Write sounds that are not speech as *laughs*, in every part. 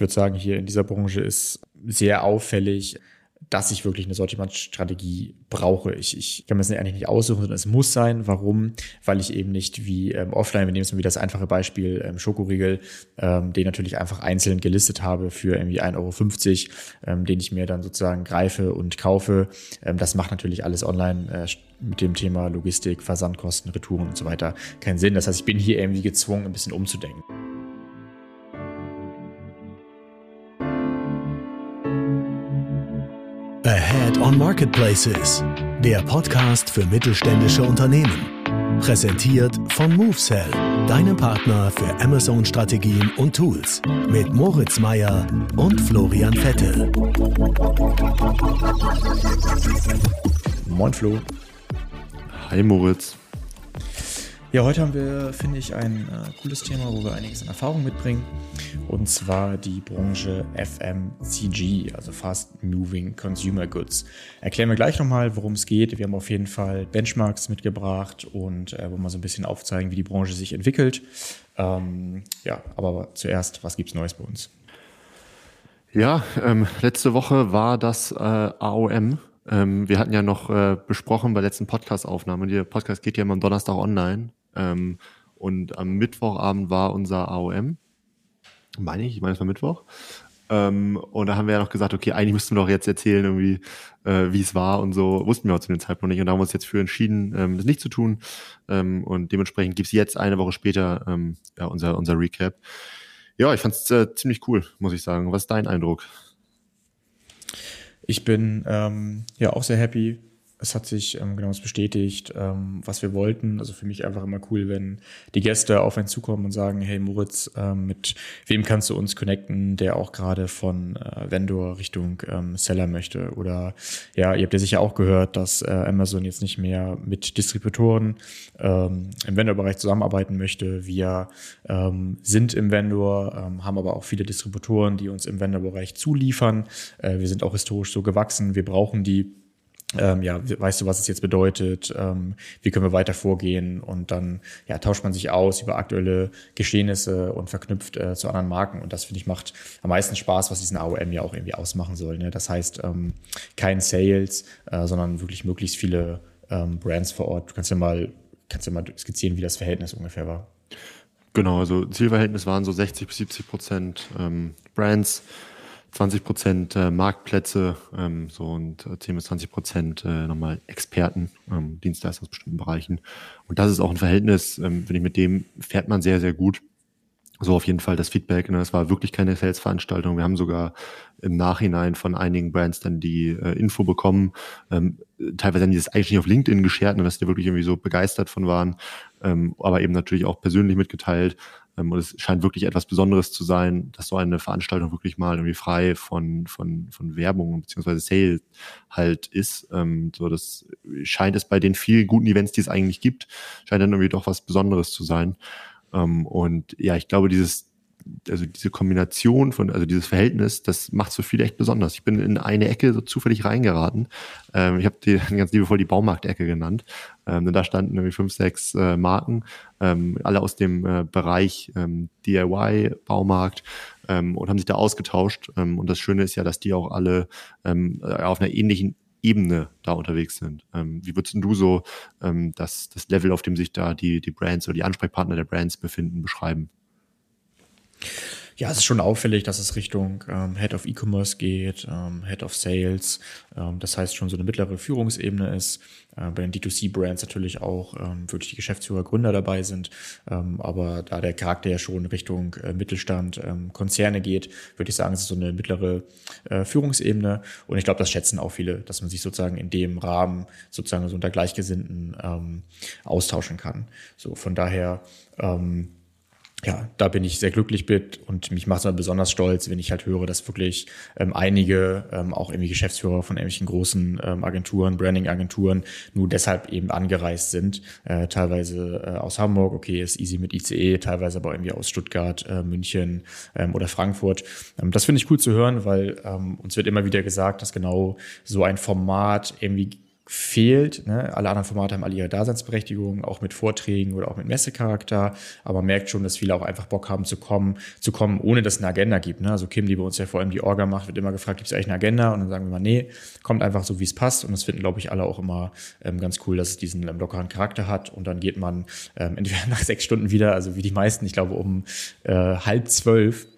ich würde sagen, hier in dieser Branche ist sehr auffällig, dass ich wirklich eine Sortimentsstrategie brauche. Ich, ich kann mir das eigentlich nicht aussuchen, sondern es muss sein. Warum? Weil ich eben nicht wie ähm, offline, wir nehmen es mal wieder das einfache Beispiel, ähm, Schokoriegel, ähm, den natürlich einfach einzeln gelistet habe für irgendwie 1,50 Euro, ähm, den ich mir dann sozusagen greife und kaufe. Ähm, das macht natürlich alles online äh, mit dem Thema Logistik, Versandkosten, Retouren und so weiter keinen Sinn. Das heißt, ich bin hier irgendwie gezwungen, ein bisschen umzudenken. Ahead on Marketplaces, der Podcast für mittelständische Unternehmen. Präsentiert von MoveSell, deinem Partner für Amazon-Strategien und Tools. Mit Moritz Meyer und Florian Vettel. Moin Flo. Hi Moritz. Ja, heute haben wir, finde ich, ein äh, cooles Thema, wo wir einiges an Erfahrung mitbringen. Und zwar die Branche FMCG, also Fast Moving Consumer Goods. Erklären wir gleich nochmal, worum es geht. Wir haben auf jeden Fall Benchmarks mitgebracht und äh, wollen mal so ein bisschen aufzeigen, wie die Branche sich entwickelt. Ähm, ja, aber zuerst, was gibt es Neues bei uns? Ja, ähm, letzte Woche war das äh, AOM, ähm, wir hatten ja noch äh, besprochen bei letzten Podcast-Aufnahme, der Podcast geht ja immer am Donnerstag online. Ähm, und am Mittwochabend war unser AOM. Meine ich, ich meine, es war Mittwoch. Ähm, und da haben wir ja noch gesagt, okay, eigentlich müssten wir doch jetzt erzählen, irgendwie, äh, wie es war und so. Wussten wir auch zu dem Zeitpunkt nicht. Und da haben wir uns jetzt für entschieden, ähm, das nicht zu tun. Ähm, und dementsprechend gibt's jetzt eine Woche später ähm, ja, unser, unser Recap. Ja, ich fand's äh, ziemlich cool, muss ich sagen. Was ist dein Eindruck? Ich bin ähm, ja auch sehr happy es hat sich ähm, genau das bestätigt, ähm, was wir wollten. Also für mich einfach immer cool, wenn die Gäste auf einen zukommen und sagen, hey Moritz, ähm, mit wem kannst du uns connecten, der auch gerade von äh, Vendor Richtung ähm, Seller möchte. Oder ja, ihr habt ja sicher auch gehört, dass äh, Amazon jetzt nicht mehr mit Distributoren ähm, im Vendor-Bereich zusammenarbeiten möchte. Wir ähm, sind im Vendor, ähm, haben aber auch viele Distributoren, die uns im Vendor-Bereich zuliefern. Äh, wir sind auch historisch so gewachsen. Wir brauchen die ähm, ja, weißt du, was es jetzt bedeutet, ähm, wie können wir weiter vorgehen und dann ja, tauscht man sich aus über aktuelle Geschehnisse und verknüpft äh, zu anderen Marken und das finde ich macht am meisten Spaß, was diesen AOM ja auch irgendwie ausmachen soll. Ne? Das heißt, ähm, kein Sales, äh, sondern wirklich möglichst viele ähm, Brands vor Ort. Du kannst ja mal, kannst ja mal skizzieren, wie das Verhältnis ungefähr war. Genau, also Zielverhältnis waren so 60 bis 70 Prozent ähm, Brands, 20 Prozent äh, Marktplätze ähm, so und äh, 10 bis 20 Prozent äh, nochmal Experten, ähm, Dienstleister aus bestimmten Bereichen. Und das ist auch ein Verhältnis, ähm, finde ich, mit dem fährt man sehr, sehr gut. So auf jeden Fall das Feedback. Ne? Das war wirklich keine Sales-Veranstaltung. Wir haben sogar im Nachhinein von einigen Brands dann die äh, Info bekommen. Ähm, teilweise haben die das eigentlich nicht auf LinkedIn geshared, ne, dass die wirklich irgendwie so begeistert von waren, ähm, aber eben natürlich auch persönlich mitgeteilt. Ähm, und es scheint wirklich etwas Besonderes zu sein, dass so eine Veranstaltung wirklich mal irgendwie frei von, von, von Werbung beziehungsweise Sale halt ist. Ähm, so, das scheint es bei den vielen guten Events, die es eigentlich gibt, scheint dann irgendwie doch was Besonderes zu sein. Ähm, und ja, ich glaube, dieses also diese Kombination von, also dieses Verhältnis, das macht so viel echt besonders. Ich bin in eine Ecke so zufällig reingeraten. Ähm, ich habe die *laughs* ganz liebevoll die Baumarktecke genannt. Ähm, denn da standen irgendwie fünf, sechs äh, Marken, ähm, alle aus dem äh, Bereich ähm, DIY, Baumarkt ähm, und haben sich da ausgetauscht. Ähm, und das Schöne ist ja, dass die auch alle ähm, auf einer ähnlichen Ebene da unterwegs sind. Ähm, wie würdest du so ähm, das, das Level, auf dem sich da die, die Brands oder die Ansprechpartner der Brands befinden, beschreiben? Ja, es ist schon auffällig, dass es Richtung ähm, Head of E-Commerce geht, ähm, Head of Sales. Ähm, das heißt schon so eine mittlere Führungsebene ist. Äh, bei den D2C-Brands natürlich auch ähm, wirklich die Geschäftsführer, Gründer dabei sind. Ähm, aber da der Charakter ja schon Richtung äh, Mittelstand, ähm, Konzerne geht, würde ich sagen, es ist so eine mittlere äh, Führungsebene. Und ich glaube, das schätzen auch viele, dass man sich sozusagen in dem Rahmen sozusagen so unter Gleichgesinnten austauschen kann. So von daher ähm, ja, da bin ich sehr glücklich mit und mich macht es besonders stolz, wenn ich halt höre, dass wirklich ähm, einige, ähm, auch irgendwie Geschäftsführer von irgendwelchen großen ähm, Agenturen, Branding-Agenturen, nur deshalb eben angereist sind. Äh, teilweise äh, aus Hamburg, okay, ist easy mit ICE, teilweise aber irgendwie aus Stuttgart, äh, München ähm, oder Frankfurt. Ähm, das finde ich cool zu hören, weil ähm, uns wird immer wieder gesagt, dass genau so ein Format irgendwie fehlt. Ne? Alle anderen Formate haben alle ihre Daseinsberechtigung, auch mit Vorträgen oder auch mit Messecharakter. Aber man merkt schon, dass viele auch einfach Bock haben zu kommen, zu kommen, ohne dass es eine Agenda gibt. Ne? Also Kim, die bei uns ja vor allem die Orga macht, wird immer gefragt, gibt es eigentlich eine Agenda? Und dann sagen wir mal, nee, kommt einfach so, wie es passt. Und das finden, glaube ich, alle auch immer ähm, ganz cool, dass es diesen ähm, lockeren Charakter hat. Und dann geht man ähm, *laughs* entweder nach sechs Stunden wieder, also wie die meisten, ich glaube um äh, halb zwölf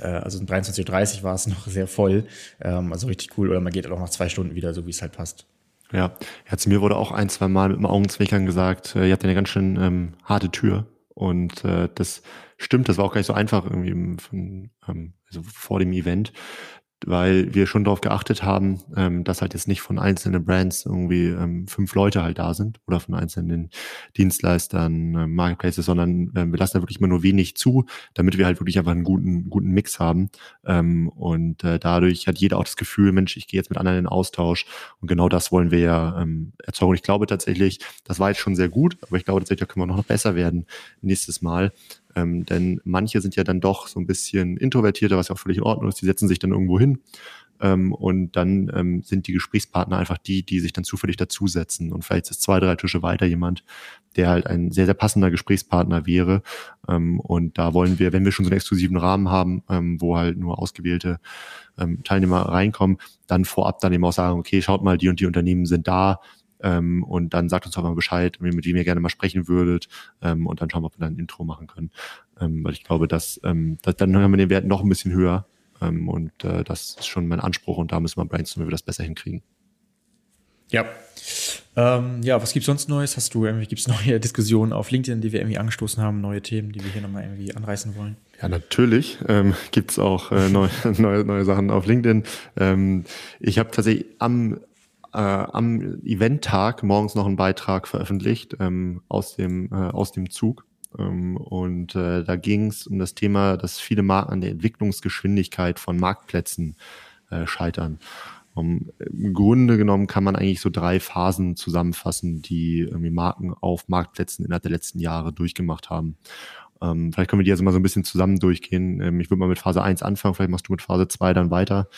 äh, also um 23.30 Uhr war es noch sehr voll, ähm, also richtig cool. Oder man geht auch nach zwei Stunden wieder, so wie es halt passt. Ja, ja, zu mir wurde auch ein, zwei Mal mit dem Augenzwinkern gesagt, äh, ihr habt eine ganz schön ähm, harte Tür. Und äh, das stimmt, das war auch gar nicht so einfach irgendwie von, ähm, also vor dem Event weil wir schon darauf geachtet haben, ähm, dass halt jetzt nicht von einzelnen Brands irgendwie ähm, fünf Leute halt da sind oder von einzelnen Dienstleistern, äh, Marketplaces, sondern ähm, wir lassen da wirklich immer nur wenig zu, damit wir halt wirklich einfach einen guten, guten Mix haben. Ähm, und äh, dadurch hat jeder auch das Gefühl, Mensch, ich gehe jetzt mit anderen in Austausch und genau das wollen wir ja ähm, erzeugen. Und ich glaube tatsächlich, das war jetzt schon sehr gut, aber ich glaube tatsächlich, da können wir noch besser werden nächstes Mal. Ähm, denn manche sind ja dann doch so ein bisschen introvertierter, was ja auch völlig in Ordnung ist. Die setzen sich dann irgendwo hin ähm, und dann ähm, sind die Gesprächspartner einfach die, die sich dann zufällig dazusetzen. Und vielleicht ist zwei, drei Tische weiter jemand, der halt ein sehr, sehr passender Gesprächspartner wäre. Ähm, und da wollen wir, wenn wir schon so einen exklusiven Rahmen haben, ähm, wo halt nur ausgewählte ähm, Teilnehmer reinkommen, dann vorab dann eben auch sagen, okay, schaut mal, die und die Unternehmen sind da, ähm, und dann sagt uns doch mal Bescheid, mit wem ihr gerne mal sprechen würdet ähm, und dann schauen wir, ob wir dann ein Intro machen können. Ähm, weil ich glaube, dass, ähm, dass dann haben wir den Wert noch ein bisschen höher ähm, und äh, das ist schon mein Anspruch und da müssen wir brainstormen, wie wir das besser hinkriegen. Ja. Ähm, ja, was gibt's sonst Neues? Hast du irgendwie, gibt's neue *laughs* Diskussionen auf LinkedIn, die wir irgendwie angestoßen haben, neue Themen, die wir hier nochmal irgendwie anreißen wollen? Ja, natürlich ähm, gibt auch äh, neue, *laughs* neue, neue Sachen auf LinkedIn. Ähm, ich habe tatsächlich am äh, am Eventtag morgens noch einen Beitrag veröffentlicht ähm, aus, dem, äh, aus dem Zug. Ähm, und äh, da ging es um das Thema, dass viele Marken an der Entwicklungsgeschwindigkeit von Marktplätzen äh, scheitern. Um, Im Grunde genommen kann man eigentlich so drei Phasen zusammenfassen, die irgendwie Marken auf Marktplätzen innerhalb der letzten Jahre durchgemacht haben. Ähm, vielleicht können wir die also mal so ein bisschen zusammen durchgehen. Ähm, ich würde mal mit Phase 1 anfangen, vielleicht machst du mit Phase 2 dann weiter.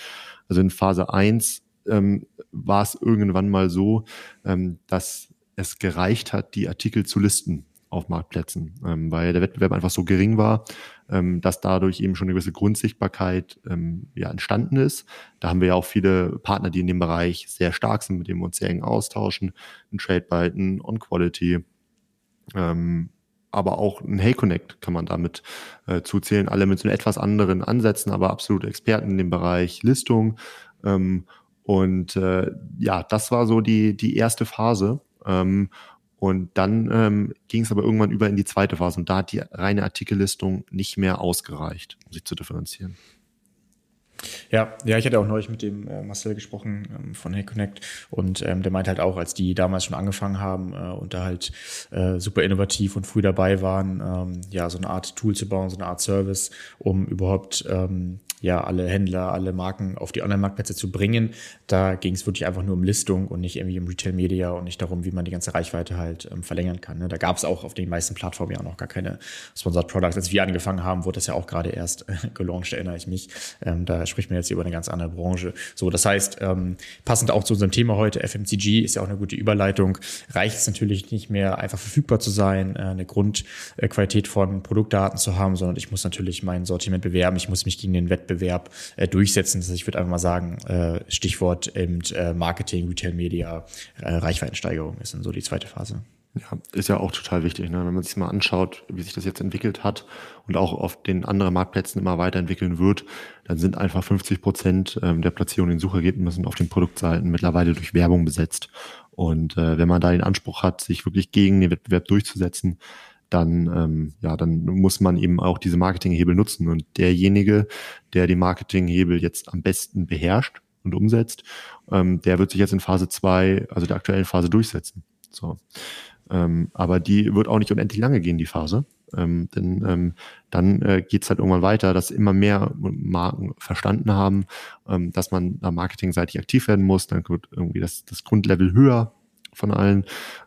Also in Phase 1 ähm, war es irgendwann mal so, ähm, dass es gereicht hat, die Artikel zu listen auf Marktplätzen, ähm, weil der Wettbewerb einfach so gering war, ähm, dass dadurch eben schon eine gewisse Grundsichtbarkeit ähm, ja, entstanden ist. Da haben wir ja auch viele Partner, die in dem Bereich sehr stark sind, mit denen wir uns sehr eng austauschen, ein TradeByte, ein OnQuality, ähm, aber auch ein Hey Connect kann man damit äh, zuzählen, alle mit so etwas anderen Ansätzen, aber absolute Experten in dem Bereich Listung ähm, und äh, ja, das war so die, die erste Phase. Ähm, und dann ähm, ging es aber irgendwann über in die zweite Phase und da hat die reine Artikellistung nicht mehr ausgereicht, um sich zu differenzieren. Ja, ja, ich hatte auch neulich mit dem äh, Marcel gesprochen ähm, von Hey Connect und ähm, der meint halt auch, als die damals schon angefangen haben äh, und da halt äh, super innovativ und früh dabei waren, ähm, ja, so eine Art Tool zu bauen, so eine Art Service, um überhaupt ähm, ja alle Händler, alle Marken auf die Online-Marktplätze zu bringen. Da ging es wirklich einfach nur um Listung und nicht irgendwie um Retail-Media und nicht darum, wie man die ganze Reichweite halt ähm, verlängern kann. Ne? Da gab es auch auf den meisten Plattformen ja auch noch gar keine Sponsored Products. Als wir angefangen haben, wurde das ja auch gerade erst äh, *laughs* gelauncht, erinnere ich mich. Ähm, da spricht man jetzt über eine ganz andere Branche. So, das heißt, ähm, passend auch zu unserem Thema heute, FMCG ist ja auch eine gute Überleitung. Reicht es natürlich nicht mehr einfach verfügbar zu sein, äh, eine Grundqualität von Produktdaten zu haben, sondern ich muss natürlich mein Sortiment bewerben, ich muss mich gegen den Wettbewerb Wettbewerb äh, durchsetzen. Das heißt, ich würde einfach mal sagen, äh, Stichwort eben, äh, Marketing, Retail Media, äh, Reichweitensteigerung ist dann so die zweite Phase. Ja, ist ja auch total wichtig, ne? wenn man sich mal anschaut, wie sich das jetzt entwickelt hat und auch auf den anderen Marktplätzen immer weiterentwickeln wird, dann sind einfach 50 Prozent ähm, der Platzierungen in Suchergebnissen auf den Produktseiten mittlerweile durch Werbung besetzt. Und äh, wenn man da den Anspruch hat, sich wirklich gegen den Wettbewerb durchzusetzen, dann, ähm, ja, dann muss man eben auch diese Marketinghebel nutzen. Und derjenige, der die Marketinghebel jetzt am besten beherrscht und umsetzt, ähm, der wird sich jetzt in Phase zwei, also der aktuellen Phase durchsetzen. So. Ähm, aber die wird auch nicht unendlich lange gehen, die Phase. Ähm, denn ähm, dann äh, geht es halt irgendwann weiter, dass immer mehr Marken verstanden haben, ähm, dass man da marketingseitig aktiv werden muss. Dann wird irgendwie das, das Grundlevel höher von allen.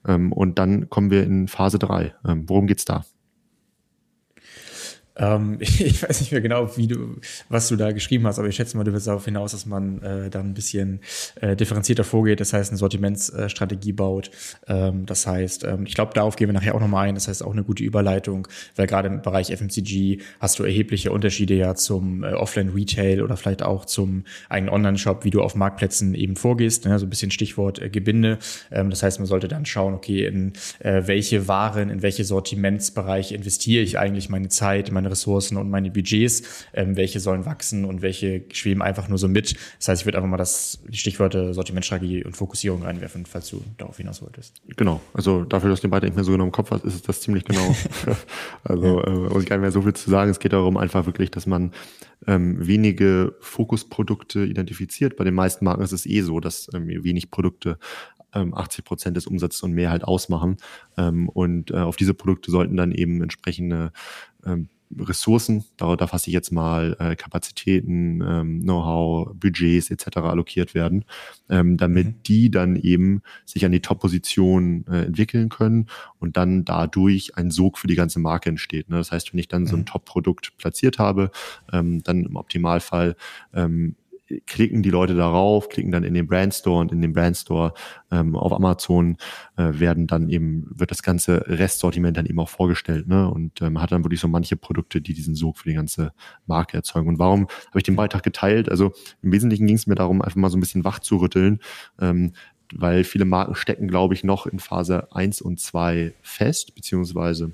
Ähm, und dann kommen wir in Phase 3. Ähm, worum geht's da? Ähm, *laughs* ich weiß nicht mehr genau, wie du, was du da geschrieben hast, aber ich schätze mal, du wirst darauf hinaus, dass man äh, dann ein bisschen äh, differenzierter vorgeht, das heißt eine Sortimentsstrategie baut. Ähm, das heißt, ähm, ich glaube, darauf gehen wir nachher auch nochmal ein. Das heißt auch eine gute Überleitung, weil gerade im Bereich FMCG hast du erhebliche Unterschiede ja zum äh, Offline-Retail oder vielleicht auch zum eigenen Online-Shop, wie du auf Marktplätzen eben vorgehst. Ne? So ein bisschen Stichwort äh, Gebinde. Ähm, das heißt, man sollte dann schauen, okay, in äh, welche Waren, in welche Sortimentsbereiche investiere ich eigentlich meine Zeit, meine Ressourcen und meine Budgets, ähm, welche sollen wachsen und welche schweben einfach nur so mit. Das heißt, ich würde einfach mal das, die Stichworte Sortimentstrategie und Fokussierung reinwerfen, falls du darauf hinaus wolltest. Genau, also dafür, dass du den beide nicht mehr so genau im Kopf hast, ist es das ziemlich genau. *laughs* also ja. äh, muss ich gar nicht mehr so viel zu sagen. Es geht darum einfach wirklich, dass man ähm, wenige Fokusprodukte identifiziert. Bei den meisten Marken ist es eh so, dass ähm, wenig Produkte 80 ähm, Prozent des Umsatzes und mehr halt ausmachen. Ähm, und äh, auf diese Produkte sollten dann eben entsprechende ähm, Ressourcen, da, da fasse ich jetzt mal äh, Kapazitäten, ähm, Know-how, Budgets etc. allokiert werden, ähm, damit mhm. die dann eben sich an die Top-Position äh, entwickeln können und dann dadurch ein Sog für die ganze Marke entsteht. Ne? Das heißt, wenn ich dann so ein mhm. Top-Produkt platziert habe, ähm, dann im Optimalfall ähm, klicken die Leute darauf, klicken dann in den Brandstore und in den Brandstore ähm, auf Amazon äh, werden dann eben, wird das ganze Restsortiment dann eben auch vorgestellt, ne? Und ähm, hat dann wirklich so manche Produkte, die diesen Sog für die ganze Marke erzeugen. Und warum habe ich den Beitrag geteilt? Also im Wesentlichen ging es mir darum, einfach mal so ein bisschen wach zu rütteln, ähm, weil viele Marken stecken, glaube ich, noch in Phase eins und zwei fest, beziehungsweise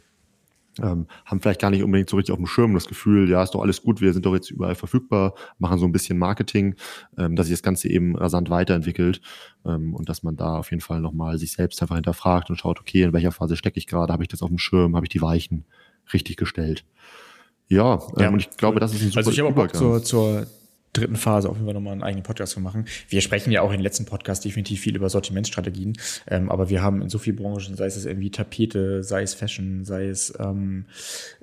ähm, haben vielleicht gar nicht unbedingt so richtig auf dem Schirm das Gefühl, ja, ist doch alles gut, wir sind doch jetzt überall verfügbar, machen so ein bisschen Marketing, ähm, dass sich das Ganze eben rasant weiterentwickelt ähm, und dass man da auf jeden Fall nochmal sich selbst einfach hinterfragt und schaut, okay, in welcher Phase stecke ich gerade, habe ich das auf dem Schirm, habe ich die Weichen richtig gestellt. Ja, ähm, ja, und ich glaube, das ist ein super Also ich habe auch Bock zur, zur dritten Phase auf jeden Fall nochmal einen eigenen Podcast zu machen. Wir sprechen ja auch in den letzten Podcast definitiv viel über Sortimentsstrategien, ähm, aber wir haben in so vielen Branchen, sei es irgendwie Tapete, sei es Fashion, sei es ähm,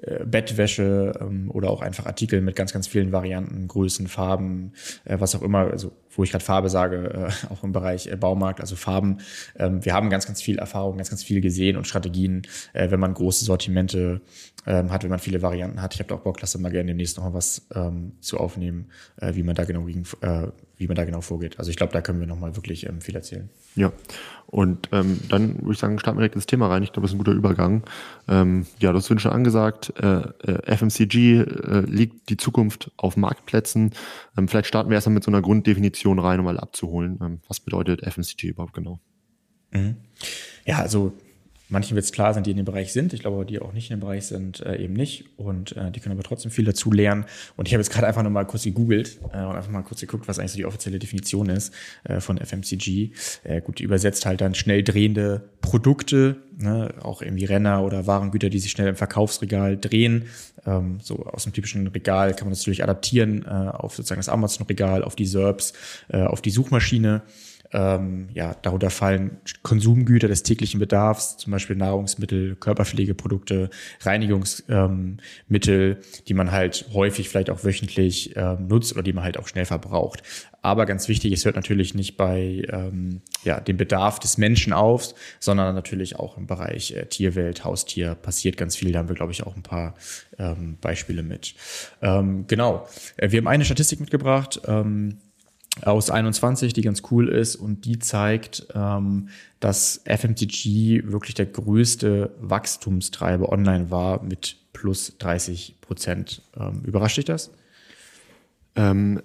äh, Bettwäsche ähm, oder auch einfach Artikel mit ganz, ganz vielen Varianten, Größen, Farben, äh, was auch immer, also wo ich gerade Farbe sage, äh, *laughs* auch im Bereich äh, Baumarkt, also Farben. Ähm, wir haben ganz, ganz viel Erfahrung, ganz, ganz viel gesehen und Strategien, äh, wenn man große Sortimente ähm, hat, wenn man viele Varianten hat. Ich habe da auch Bock, lasse mal gerne demnächst noch mal was ähm, zu aufnehmen, äh, wie man da genau äh, wie man da genau vorgeht. Also ich glaube, da können wir noch mal wirklich ähm, viel erzählen. Ja, und ähm, dann würde ich sagen, starten wir direkt ins Thema rein. Ich glaube, das ist ein guter Übergang. Ähm, ja, du hast schon angesagt, äh, äh FMCG äh, liegt die Zukunft auf Marktplätzen. Ähm, vielleicht starten wir erstmal mit so einer Grunddefinition rein, um mal abzuholen. Ähm, was bedeutet FMCG überhaupt genau? Mhm. Ja, also Manchen wird es klar sein, die in dem Bereich sind. Ich glaube, die auch nicht in dem Bereich sind, äh, eben nicht. Und äh, die können aber trotzdem viel dazu lernen. Und ich habe jetzt gerade einfach nochmal kurz gegoogelt äh, und einfach mal kurz geguckt, was eigentlich so die offizielle Definition ist äh, von FMCG. Äh, gut, die übersetzt halt dann schnell drehende Produkte, ne? auch irgendwie Renner oder Warengüter, die sich schnell im Verkaufsregal drehen. Ähm, so aus dem typischen Regal kann man das natürlich adaptieren äh, auf sozusagen das Amazon-Regal, auf die SERPs, äh, auf die Suchmaschine. Ähm, ja, darunter fallen Konsumgüter des täglichen Bedarfs, zum Beispiel Nahrungsmittel, Körperpflegeprodukte, Reinigungsmittel, ähm, die man halt häufig vielleicht auch wöchentlich ähm, nutzt oder die man halt auch schnell verbraucht. Aber ganz wichtig, es hört natürlich nicht bei ähm, ja, dem Bedarf des Menschen auf, sondern natürlich auch im Bereich äh, Tierwelt, Haustier passiert ganz viel. Da haben wir, glaube ich, auch ein paar ähm, Beispiele mit. Ähm, genau. Äh, wir haben eine Statistik mitgebracht. Ähm, aus 21, die ganz cool ist und die zeigt, ähm, dass FMCG wirklich der größte Wachstumstreiber online war mit plus 30 Prozent. Ähm, überrascht dich das? Ähm,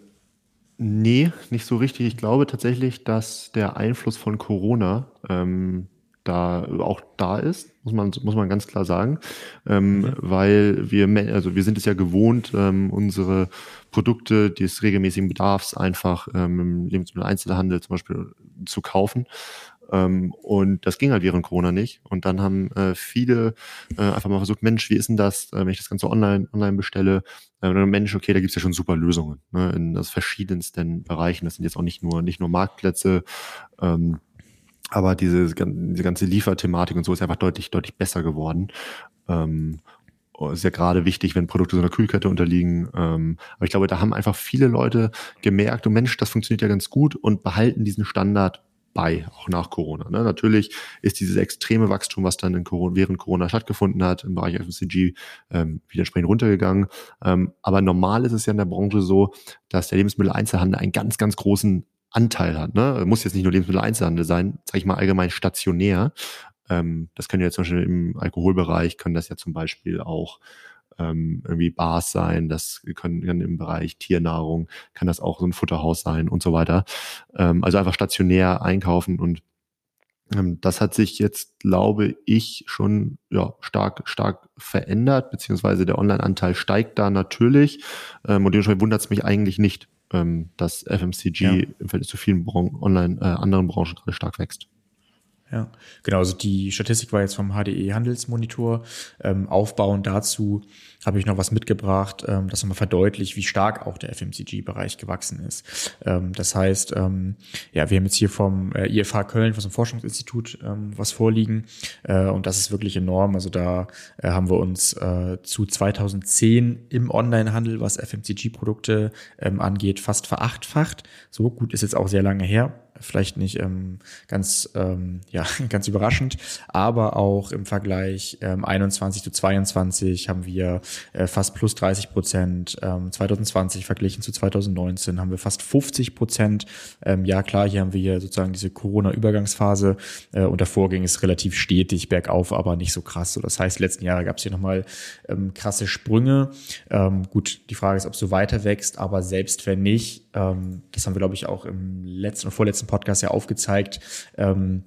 nee, nicht so richtig. Ich glaube tatsächlich, dass der Einfluss von Corona ähm, da auch da ist, muss man, muss man ganz klar sagen, ähm, mhm. weil wir, also wir sind es ja gewohnt, ähm, unsere Produkte des regelmäßigen Bedarfs einfach ähm, im Lebensmitteleinzelhandel zum Beispiel zu kaufen. Ähm, und das ging halt während Corona nicht. Und dann haben äh, viele äh, einfach mal versucht, Mensch, wie ist denn das, äh, wenn ich das Ganze online, online bestelle? Äh, Mensch, okay, da gibt's ja schon super Lösungen ne, in das verschiedensten Bereichen. Das sind jetzt auch nicht nur, nicht nur Marktplätze, ähm, aber diese, diese ganze Lieferthematik und so ist einfach deutlich, deutlich besser geworden. Ähm, ist ja gerade wichtig, wenn Produkte so einer Kühlkette unterliegen. Ähm, aber ich glaube, da haben einfach viele Leute gemerkt, oh Mensch, das funktioniert ja ganz gut und behalten diesen Standard bei, auch nach Corona. Ne? Natürlich ist dieses extreme Wachstum, was dann Corona, während Corona stattgefunden hat, im Bereich FMCG ähm, wieder entsprechend runtergegangen. Ähm, aber normal ist es ja in der Branche so, dass der Lebensmitteleinzelhandel einen ganz, ganz großen Anteil hat. Ne? Muss jetzt nicht nur Lebensmitteleinzelhandel sein, sage ich mal allgemein stationär. Ähm, das können ja zum Beispiel im Alkoholbereich, können das ja zum Beispiel auch ähm, irgendwie Bars sein, das können, können im Bereich Tiernahrung, kann das auch so ein Futterhaus sein und so weiter. Ähm, also einfach stationär einkaufen und ähm, das hat sich jetzt, glaube ich, schon ja, stark, stark verändert, beziehungsweise der Online-Anteil steigt da natürlich. Ähm, und dementsprechend wundert es mich eigentlich nicht, ähm, dass FMCG ja. im Verhältnis zu vielen Bran online, äh, anderen Branchen gerade stark wächst. Ja, genau. Also die Statistik war jetzt vom HDE Handelsmonitor. Ähm, aufbauend dazu habe ich noch was mitgebracht, ähm, das nochmal verdeutlicht, wie stark auch der FMCG-Bereich gewachsen ist. Ähm, das heißt, ähm, ja, wir haben jetzt hier vom äh, IFH Köln, vom Forschungsinstitut, ähm, was vorliegen. Äh, und das ist wirklich enorm. Also da äh, haben wir uns äh, zu 2010 im Onlinehandel, was FMCG-Produkte ähm, angeht, fast verachtfacht. So gut ist jetzt auch sehr lange her vielleicht nicht ähm, ganz, ähm, ja, *laughs* ganz überraschend, aber auch im Vergleich ähm, 21 zu 22 haben wir äh, fast plus 30 Prozent. Ähm, 2020 verglichen zu 2019 haben wir fast 50 Prozent. Ähm, ja, klar, hier haben wir sozusagen diese Corona-Übergangsphase äh, und davor ging es relativ stetig bergauf, aber nicht so krass. So, das heißt, letzten Jahre gab es hier nochmal ähm, krasse Sprünge. Ähm, gut, die Frage ist, ob so weiter wächst, aber selbst wenn nicht, ähm, das haben wir, glaube ich, auch im letzten und vorletzten Podcast ja aufgezeigt, ähm,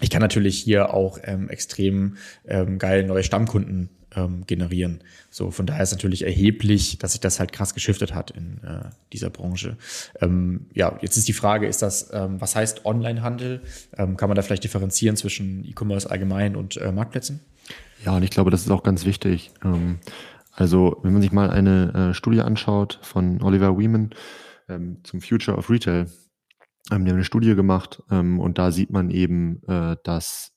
ich kann natürlich hier auch ähm, extrem ähm, geil neue Stammkunden ähm, generieren. So, von daher ist natürlich erheblich, dass sich das halt krass geschiftet hat in äh, dieser Branche. Ähm, ja, jetzt ist die Frage, ist das, ähm, was heißt Onlinehandel? Ähm, kann man da vielleicht differenzieren zwischen E-Commerce allgemein und äh, Marktplätzen? Ja, und ich glaube, das ist auch ganz wichtig. Ähm, also, wenn man sich mal eine äh, Studie anschaut von Oliver Weeman ähm, zum Future of Retail, ähm, die haben eine Studie gemacht ähm, und da sieht man eben, äh, dass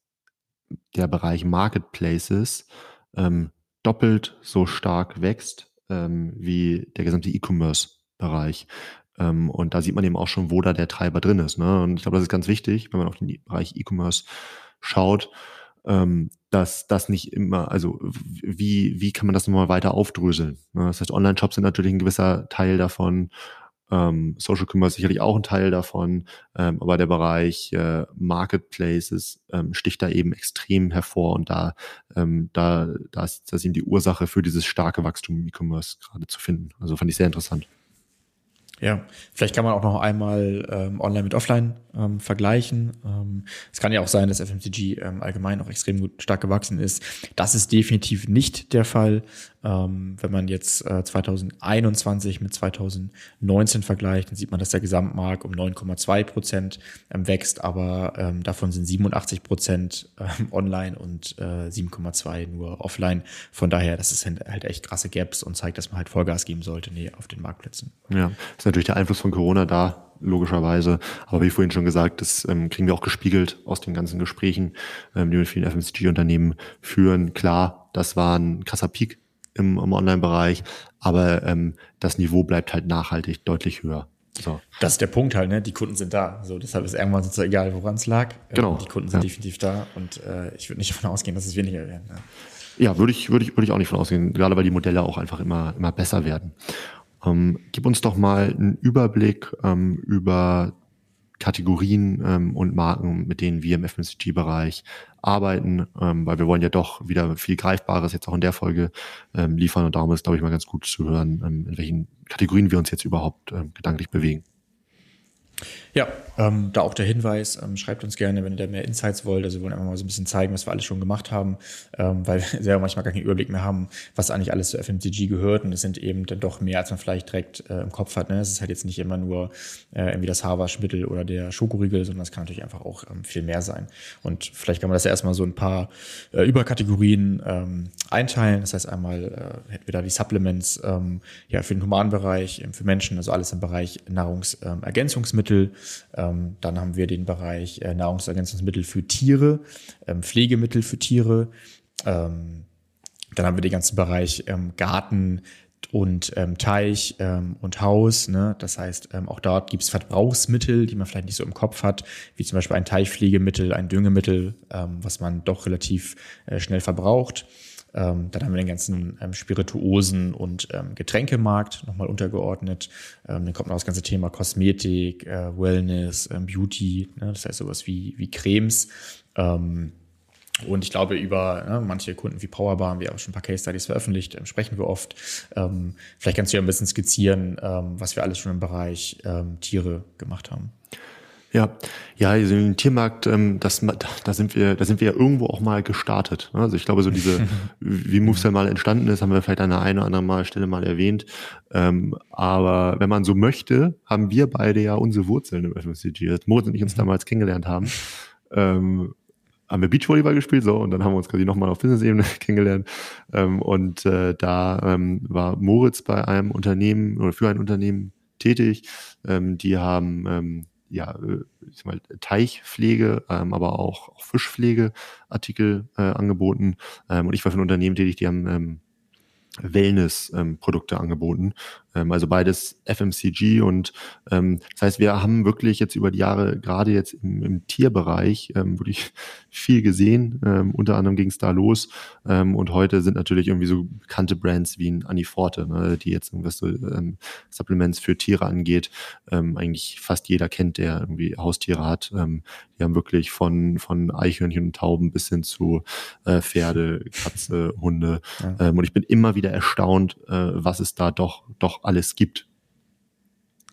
der Bereich Marketplaces ähm, doppelt so stark wächst ähm, wie der gesamte E-Commerce-Bereich. Ähm, und da sieht man eben auch schon, wo da der Treiber drin ist. Ne? Und ich glaube, das ist ganz wichtig, wenn man auf den Bereich E-Commerce schaut, dass das nicht immer, also wie, wie kann man das nochmal weiter aufdröseln? Ne? Das heißt, Online-Shops sind natürlich ein gewisser Teil davon. Ähm, Social Commerce sicherlich auch ein Teil davon, ähm, aber der Bereich äh, Marketplaces ähm, sticht da eben extrem hervor und da, ähm, da, da ist das eben die Ursache für dieses starke Wachstum im E-Commerce gerade zu finden. Also fand ich sehr interessant. Ja, vielleicht kann man auch noch einmal ähm, online mit offline ähm, vergleichen. Ähm, es kann ja auch sein, dass FMCG ähm, allgemein auch extrem gut stark gewachsen ist. Das ist definitiv nicht der Fall. Ähm, wenn man jetzt äh, 2021 mit 2019 vergleicht, dann sieht man, dass der Gesamtmarkt um 9,2 Prozent ähm, wächst, aber ähm, davon sind 87 Prozent ähm, online und äh, 7,2 nur offline. Von daher, das ist halt echt krasse Gaps und zeigt, dass man halt Vollgas geben sollte nee, auf den Marktplätzen. Ja, ist natürlich der Einfluss von Corona da, logischerweise. Aber wie vorhin schon gesagt, das ähm, kriegen wir auch gespiegelt aus den ganzen Gesprächen, ähm, die wir mit vielen FMCG-Unternehmen führen. Klar, das war ein krasser Peak im, im Online-Bereich, aber ähm, das Niveau bleibt halt nachhaltig deutlich höher. So. Das ist der Punkt halt, ne? Die Kunden sind da. So, deshalb ist irgendwann sozusagen egal, woran es lag. Genau. Ähm, die Kunden sind ja. definitiv da und äh, ich würde nicht *laughs* davon ausgehen, dass es weniger werden. Ne? Ja, würde ich, würde ich, würde ich auch nicht von ausgehen, gerade weil die Modelle auch einfach immer, immer besser werden. Ähm, gib uns doch mal einen Überblick ähm, über Kategorien ähm, und Marken, mit denen wir im FMCG-Bereich arbeiten, ähm, weil wir wollen ja doch wieder viel Greifbares jetzt auch in der Folge ähm, liefern und darum ist, glaube ich, mal ganz gut zu hören, ähm, in welchen Kategorien wir uns jetzt überhaupt ähm, gedanklich bewegen. Ja, ähm, da auch der Hinweis, ähm, schreibt uns gerne, wenn ihr da mehr Insights wollt. Also wir wollen einfach mal so ein bisschen zeigen, was wir alles schon gemacht haben, ähm, weil wir *laughs* selber manchmal gar keinen Überblick mehr haben, was eigentlich alles zu FMCG gehört. Und es sind eben dann doch mehr, als man vielleicht direkt äh, im Kopf hat. Ne? Es ist halt jetzt nicht immer nur äh, irgendwie das Haarwaschmittel oder der Schokoriegel, sondern es kann natürlich einfach auch ähm, viel mehr sein. Und vielleicht kann man das ja erstmal so ein paar äh, Überkategorien ähm, einteilen. Das heißt einmal äh, hätten wir da die Supplements ähm, ja für den humanen Bereich, für Menschen, also alles im Bereich Nahrungsergänzungsmittel. Ähm, ähm, dann haben wir den Bereich äh, Nahrungsergänzungsmittel für Tiere, ähm, Pflegemittel für Tiere. Ähm, dann haben wir den ganzen Bereich ähm, Garten und ähm, Teich ähm, und Haus. Ne? Das heißt, ähm, auch dort gibt es Verbrauchsmittel, die man vielleicht nicht so im Kopf hat, wie zum Beispiel ein Teichpflegemittel, ein Düngemittel, ähm, was man doch relativ äh, schnell verbraucht. Ähm, dann haben wir den ganzen ähm, Spirituosen- und ähm, Getränkemarkt nochmal untergeordnet. Ähm, dann kommt noch das ganze Thema Kosmetik, äh, Wellness, ähm, Beauty, ne? das heißt sowas wie, wie Cremes. Ähm, und ich glaube, über ne, manche Kunden wie Powerbar haben wir auch schon ein paar Case Studies veröffentlicht, ähm, sprechen wir oft. Ähm, vielleicht kannst du ja ein bisschen skizzieren, ähm, was wir alles schon im Bereich Tiere gemacht haben. Ja, ja, also im Tiermarkt, ähm, das, da sind wir, da sind wir ja irgendwo auch mal gestartet. Also ich glaube, so diese, *laughs* wie Movesell mal entstanden ist, haben wir vielleicht an der einen oder anderen mal Stelle mal erwähnt. Ähm, aber wenn man so möchte, haben wir beide ja unsere Wurzeln im FMCG. Als Moritz und ich uns mhm. damals kennengelernt haben, ähm, haben wir Beachvolleyball gespielt, so, und dann haben wir uns quasi nochmal auf Business-Ebene *laughs* kennengelernt. Ähm, und äh, da ähm, war Moritz bei einem Unternehmen oder für ein Unternehmen tätig. Ähm, die haben ähm, ja, äh, ich sag mal, Teichpflege, ähm, aber auch, auch Fischpflegeartikel äh, angeboten. Ähm, und ich war für ein Unternehmen tätig, die haben ähm, Wellness-Produkte ähm, angeboten. Ähm, also beides FMCG und ähm, das heißt, wir haben wirklich jetzt über die Jahre gerade jetzt im, im Tierbereich ähm, wirklich *laughs* viel gesehen. Ähm, unter anderem ging es da los ähm, und heute sind natürlich irgendwie so bekannte Brands wie ein Aniforte, ne, die jetzt irgendwas so ähm, Supplements für Tiere angeht, ähm, eigentlich fast jeder kennt, der irgendwie Haustiere hat. Ähm, die haben wirklich von von Eichhörnchen und Tauben bis hin zu äh, Pferde, Katze, Hunde. Ja. Ähm, und ich bin immer wieder erstaunt, äh, was es da doch doch alles gibt.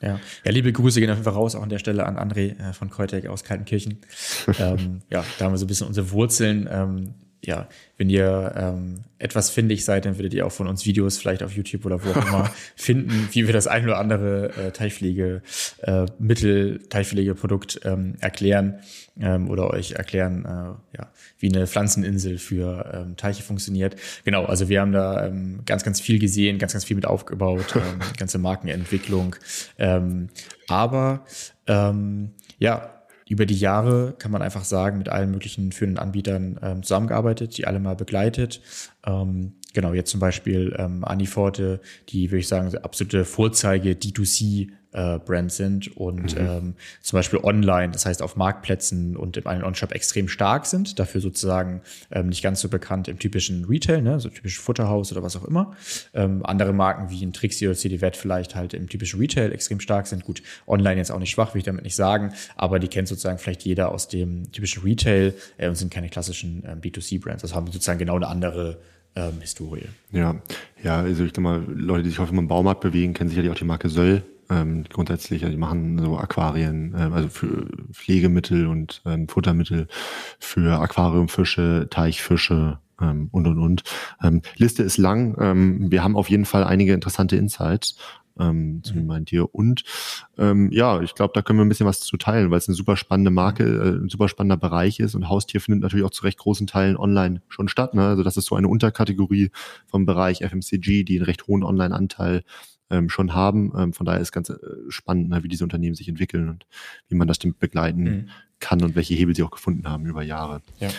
Ja. ja, liebe Grüße gehen auf jeden Fall raus, auch an der Stelle an André äh, von Kreutek aus Kaltenkirchen. *laughs* ähm, ja, da haben wir so ein bisschen unsere Wurzeln. Ähm, ja, wenn ihr ähm, etwas findig seid, dann würdet ihr auch von uns Videos vielleicht auf YouTube oder wo auch immer *laughs* finden, wie wir das ein oder andere äh, Teichpflege, äh, Teichpflegeprodukt ähm, erklären ähm, oder euch erklären, äh, ja, wie eine Pflanzeninsel für ähm, Teiche funktioniert. Genau, also wir haben da ähm, ganz, ganz viel gesehen, ganz, ganz viel mit aufgebaut, ähm, *laughs* ganze Markenentwicklung. Ähm, aber ähm, ja, über die Jahre kann man einfach sagen, mit allen möglichen führenden Anbietern ähm, zusammengearbeitet, die alle mal begleitet. Ähm, genau, jetzt zum Beispiel ähm, Aniforte, die, würde ich sagen, absolute Vorzeige D2C äh, Brand sind und mhm. ähm, zum Beispiel online, das heißt auf Marktplätzen und im On-Shop extrem stark sind, dafür sozusagen ähm, nicht ganz so bekannt im typischen Retail, ne, so typisch Futterhaus oder was auch immer. Ähm, andere Marken wie ein Trixie oder CD-Wet vielleicht halt im typischen Retail extrem stark sind. Gut, online jetzt auch nicht schwach, will ich damit nicht sagen, aber die kennt sozusagen vielleicht jeder aus dem typischen Retail äh, und sind keine klassischen ähm, B2C-Brands. Das haben sozusagen genau eine andere ähm, Historie. Ja, ja, also ich glaube mal, Leute, die sich häufig im Baumarkt bewegen, kennen sicherlich auch die Marke Söll ähm, grundsätzlich. Also die machen so Aquarien, ähm, also für Pflegemittel und ähm, Futtermittel für Aquariumfische, Teichfische ähm, und und und. Ähm, Liste ist lang. Ähm, wir haben auf jeden Fall einige interessante Insights ähm, zu mhm. meinen Tier. Und ähm, ja, ich glaube, da können wir ein bisschen was zu teilen, weil es eine super spannende Marke, äh, ein super spannender Bereich ist und Haustier findet natürlich auch zu recht großen Teilen online schon statt. Ne? Also das ist so eine Unterkategorie vom Bereich FMCG, die einen recht hohen Online-Anteil ähm, schon haben. Ähm, von daher ist ganz äh, spannend, ne, wie diese Unternehmen sich entwickeln und wie man das damit begleiten mhm. kann und welche Hebel sie auch gefunden haben über Jahre. Ja.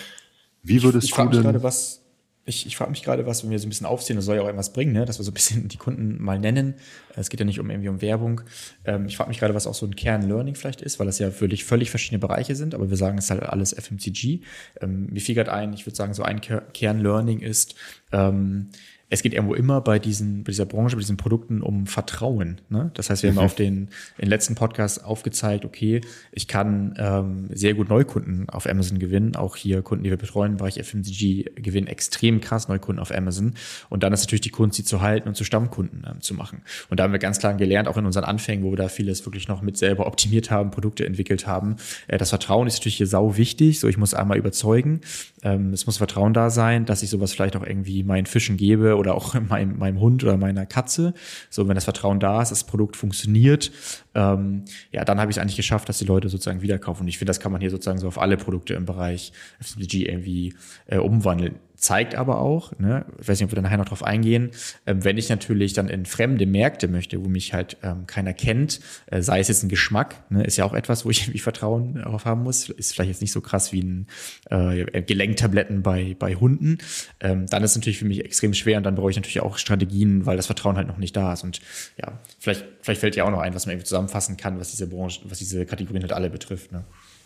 Wie würdest ich, ich du denn... Gerade, was, ich, ich frage mich gerade, was, wenn wir so ein bisschen aufziehen, das soll ja auch irgendwas bringen, ne? dass wir so ein bisschen die Kunden mal nennen. Es geht ja nicht um irgendwie um Werbung. Ähm, ich frage mich gerade, was auch so ein Kern-Learning vielleicht ist, weil das ja völlig, völlig verschiedene Bereiche sind, aber wir sagen, es ist halt alles FMCG. Ähm, mir fiel gerade ein, ich würde sagen, so ein Kern-Learning ist, ähm, es geht irgendwo immer bei diesen, bei dieser Branche, bei diesen Produkten um Vertrauen. Ne? Das heißt, wir mhm. haben auf den, den letzten Podcast aufgezeigt, okay, ich kann ähm, sehr gut Neukunden auf Amazon gewinnen. Auch hier Kunden, die wir betreuen im Bereich FMCG, gewinnen extrem krass Neukunden auf Amazon. Und dann ist natürlich die Kunst, sie zu halten und zu Stammkunden ähm, zu machen. Und da haben wir ganz klar gelernt, auch in unseren Anfängen, wo wir da vieles wirklich noch mit selber optimiert haben, Produkte entwickelt haben. Äh, das Vertrauen ist natürlich hier sau wichtig. So, ich muss einmal überzeugen. Ähm, es muss Vertrauen da sein, dass ich sowas vielleicht auch irgendwie meinen Fischen gebe oder auch *laughs* meinem, meinem Hund oder meiner Katze. So, wenn das Vertrauen da ist, das Produkt funktioniert, ähm, ja, dann habe ich es eigentlich geschafft, dass die Leute sozusagen wieder kaufen. Und ich finde, das kann man hier sozusagen so auf alle Produkte im Bereich FMCG irgendwie äh, umwandeln zeigt aber auch, ne, ich weiß nicht, ob wir dann nachher noch drauf eingehen, ähm, wenn ich natürlich dann in fremde Märkte möchte, wo mich halt ähm, keiner kennt, äh, sei es jetzt ein Geschmack, ne, ist ja auch etwas, wo ich *laughs* irgendwie Vertrauen darauf haben muss, ist vielleicht jetzt nicht so krass wie ein äh, Gelenktabletten bei, bei Hunden, ähm, dann ist es natürlich für mich extrem schwer und dann brauche ich natürlich auch Strategien, weil das Vertrauen halt noch nicht da ist und ja, vielleicht, vielleicht fällt dir auch noch ein, was man irgendwie zusammenfassen kann, was diese Branche, was diese Kategorien halt alle betrifft. Ne?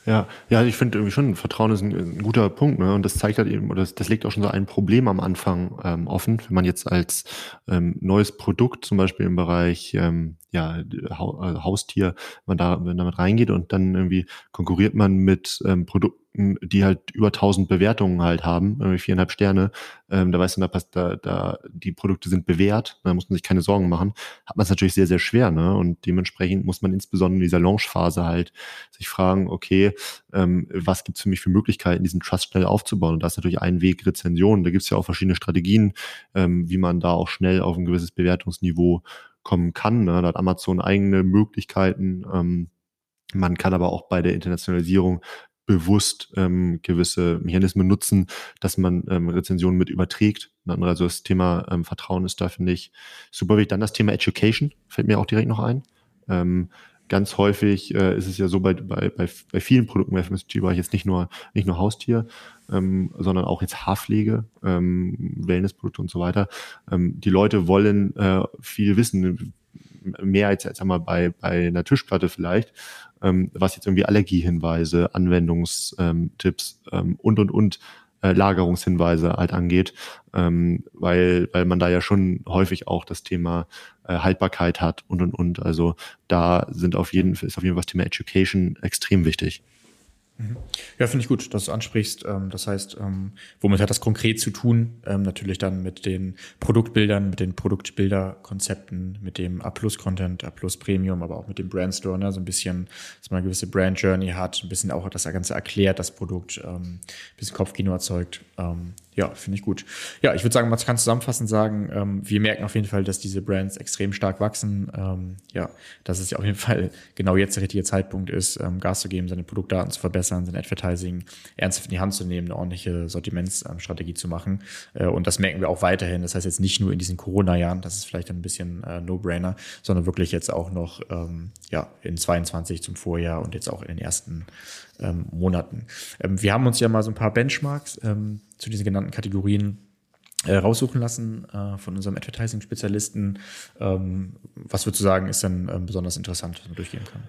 Ja, ja, ich finde irgendwie schon, Vertrauen ist ein, ein, guter Punkt, ne? Und das zeigt halt eben, oder das, das legt auch schon so ein Problem am Anfang ähm, offen, wenn man jetzt als ähm, neues Produkt zum Beispiel im Bereich ähm, ja, Haustier, wenn man da wenn damit reingeht und dann irgendwie konkurriert man mit ähm, Produkten, die halt über 1000 Bewertungen halt haben, viereinhalb Sterne, ähm, da weißt du, da, passt, da, da die Produkte sind bewährt, da muss man sich keine Sorgen machen, hat man es natürlich sehr, sehr schwer, ne? Und dementsprechend muss man insbesondere in dieser Launchphase halt sich fragen, okay, ähm, was gibt's für mich für Möglichkeiten, diesen Trust schnell aufzubauen? Und das ist natürlich ein Weg Rezensionen. Da gibt's ja auch verschiedene Strategien, ähm, wie man da auch schnell auf ein gewisses Bewertungsniveau kommen kann. Ne? Da hat Amazon eigene Möglichkeiten. Ähm, man kann aber auch bei der Internationalisierung bewusst ähm, gewisse Mechanismen nutzen, dass man ähm, Rezensionen mit überträgt. Also das Thema ähm, Vertrauen ist da, finde ich, super wichtig. Dann das Thema Education fällt mir auch direkt noch ein. Ähm, ganz häufig äh, ist es ja so bei, bei, bei, bei vielen Produkten bei FMCG-Bereich jetzt nicht nur, nicht nur Haustier, ähm, sondern auch jetzt Haarpflege, ähm, Wellnessprodukte und so weiter. Ähm, die Leute wollen äh, viel wissen, mehr als jetzt einmal bei, bei einer Tischplatte vielleicht, ähm, was jetzt irgendwie Allergiehinweise, Anwendungstipps ähm, und und und äh, Lagerungshinweise halt angeht, ähm, weil, weil man da ja schon häufig auch das Thema äh, Haltbarkeit hat und und und. Also da sind auf jeden ist auf jeden Fall das Thema Education extrem wichtig. Mhm. Ja, finde ich gut, dass du ansprichst. Ähm, das heißt, ähm, womit hat das konkret zu tun? Ähm, natürlich dann mit den Produktbildern, mit den Produktbilderkonzepten, mit dem A-Plus-Content, A-Plus-Premium, aber auch mit dem Brandstore, ne? so ein bisschen, dass man eine gewisse Brand-Journey hat, ein bisschen auch das Ganze erklärt, das Produkt, ein bisschen Kopfkino erzeugt. Ja, finde ich gut. Ja, ich würde sagen, man kann zusammenfassend sagen, ähm, wir merken auf jeden Fall, dass diese Brands extrem stark wachsen. Ähm, ja, dass es ja auf jeden Fall genau jetzt der richtige Zeitpunkt ist, ähm, Gas zu geben, seine Produktdaten zu verbessern, sein Advertising ernsthaft in die Hand zu nehmen, eine ordentliche Sortimentsstrategie zu machen. Äh, und das merken wir auch weiterhin. Das heißt jetzt nicht nur in diesen Corona-Jahren, das ist vielleicht ein bisschen äh, No-Brainer, sondern wirklich jetzt auch noch ähm, ja, in 22 zum Vorjahr und jetzt auch in den ersten ähm, Monaten. Ähm, wir haben uns ja mal so ein paar Benchmarks ähm, zu diesen genannten Kategorien äh, raussuchen lassen äh, von unserem Advertising-Spezialisten. Ähm, was würdest du sagen, ist denn ähm, besonders interessant, was man durchgehen kann?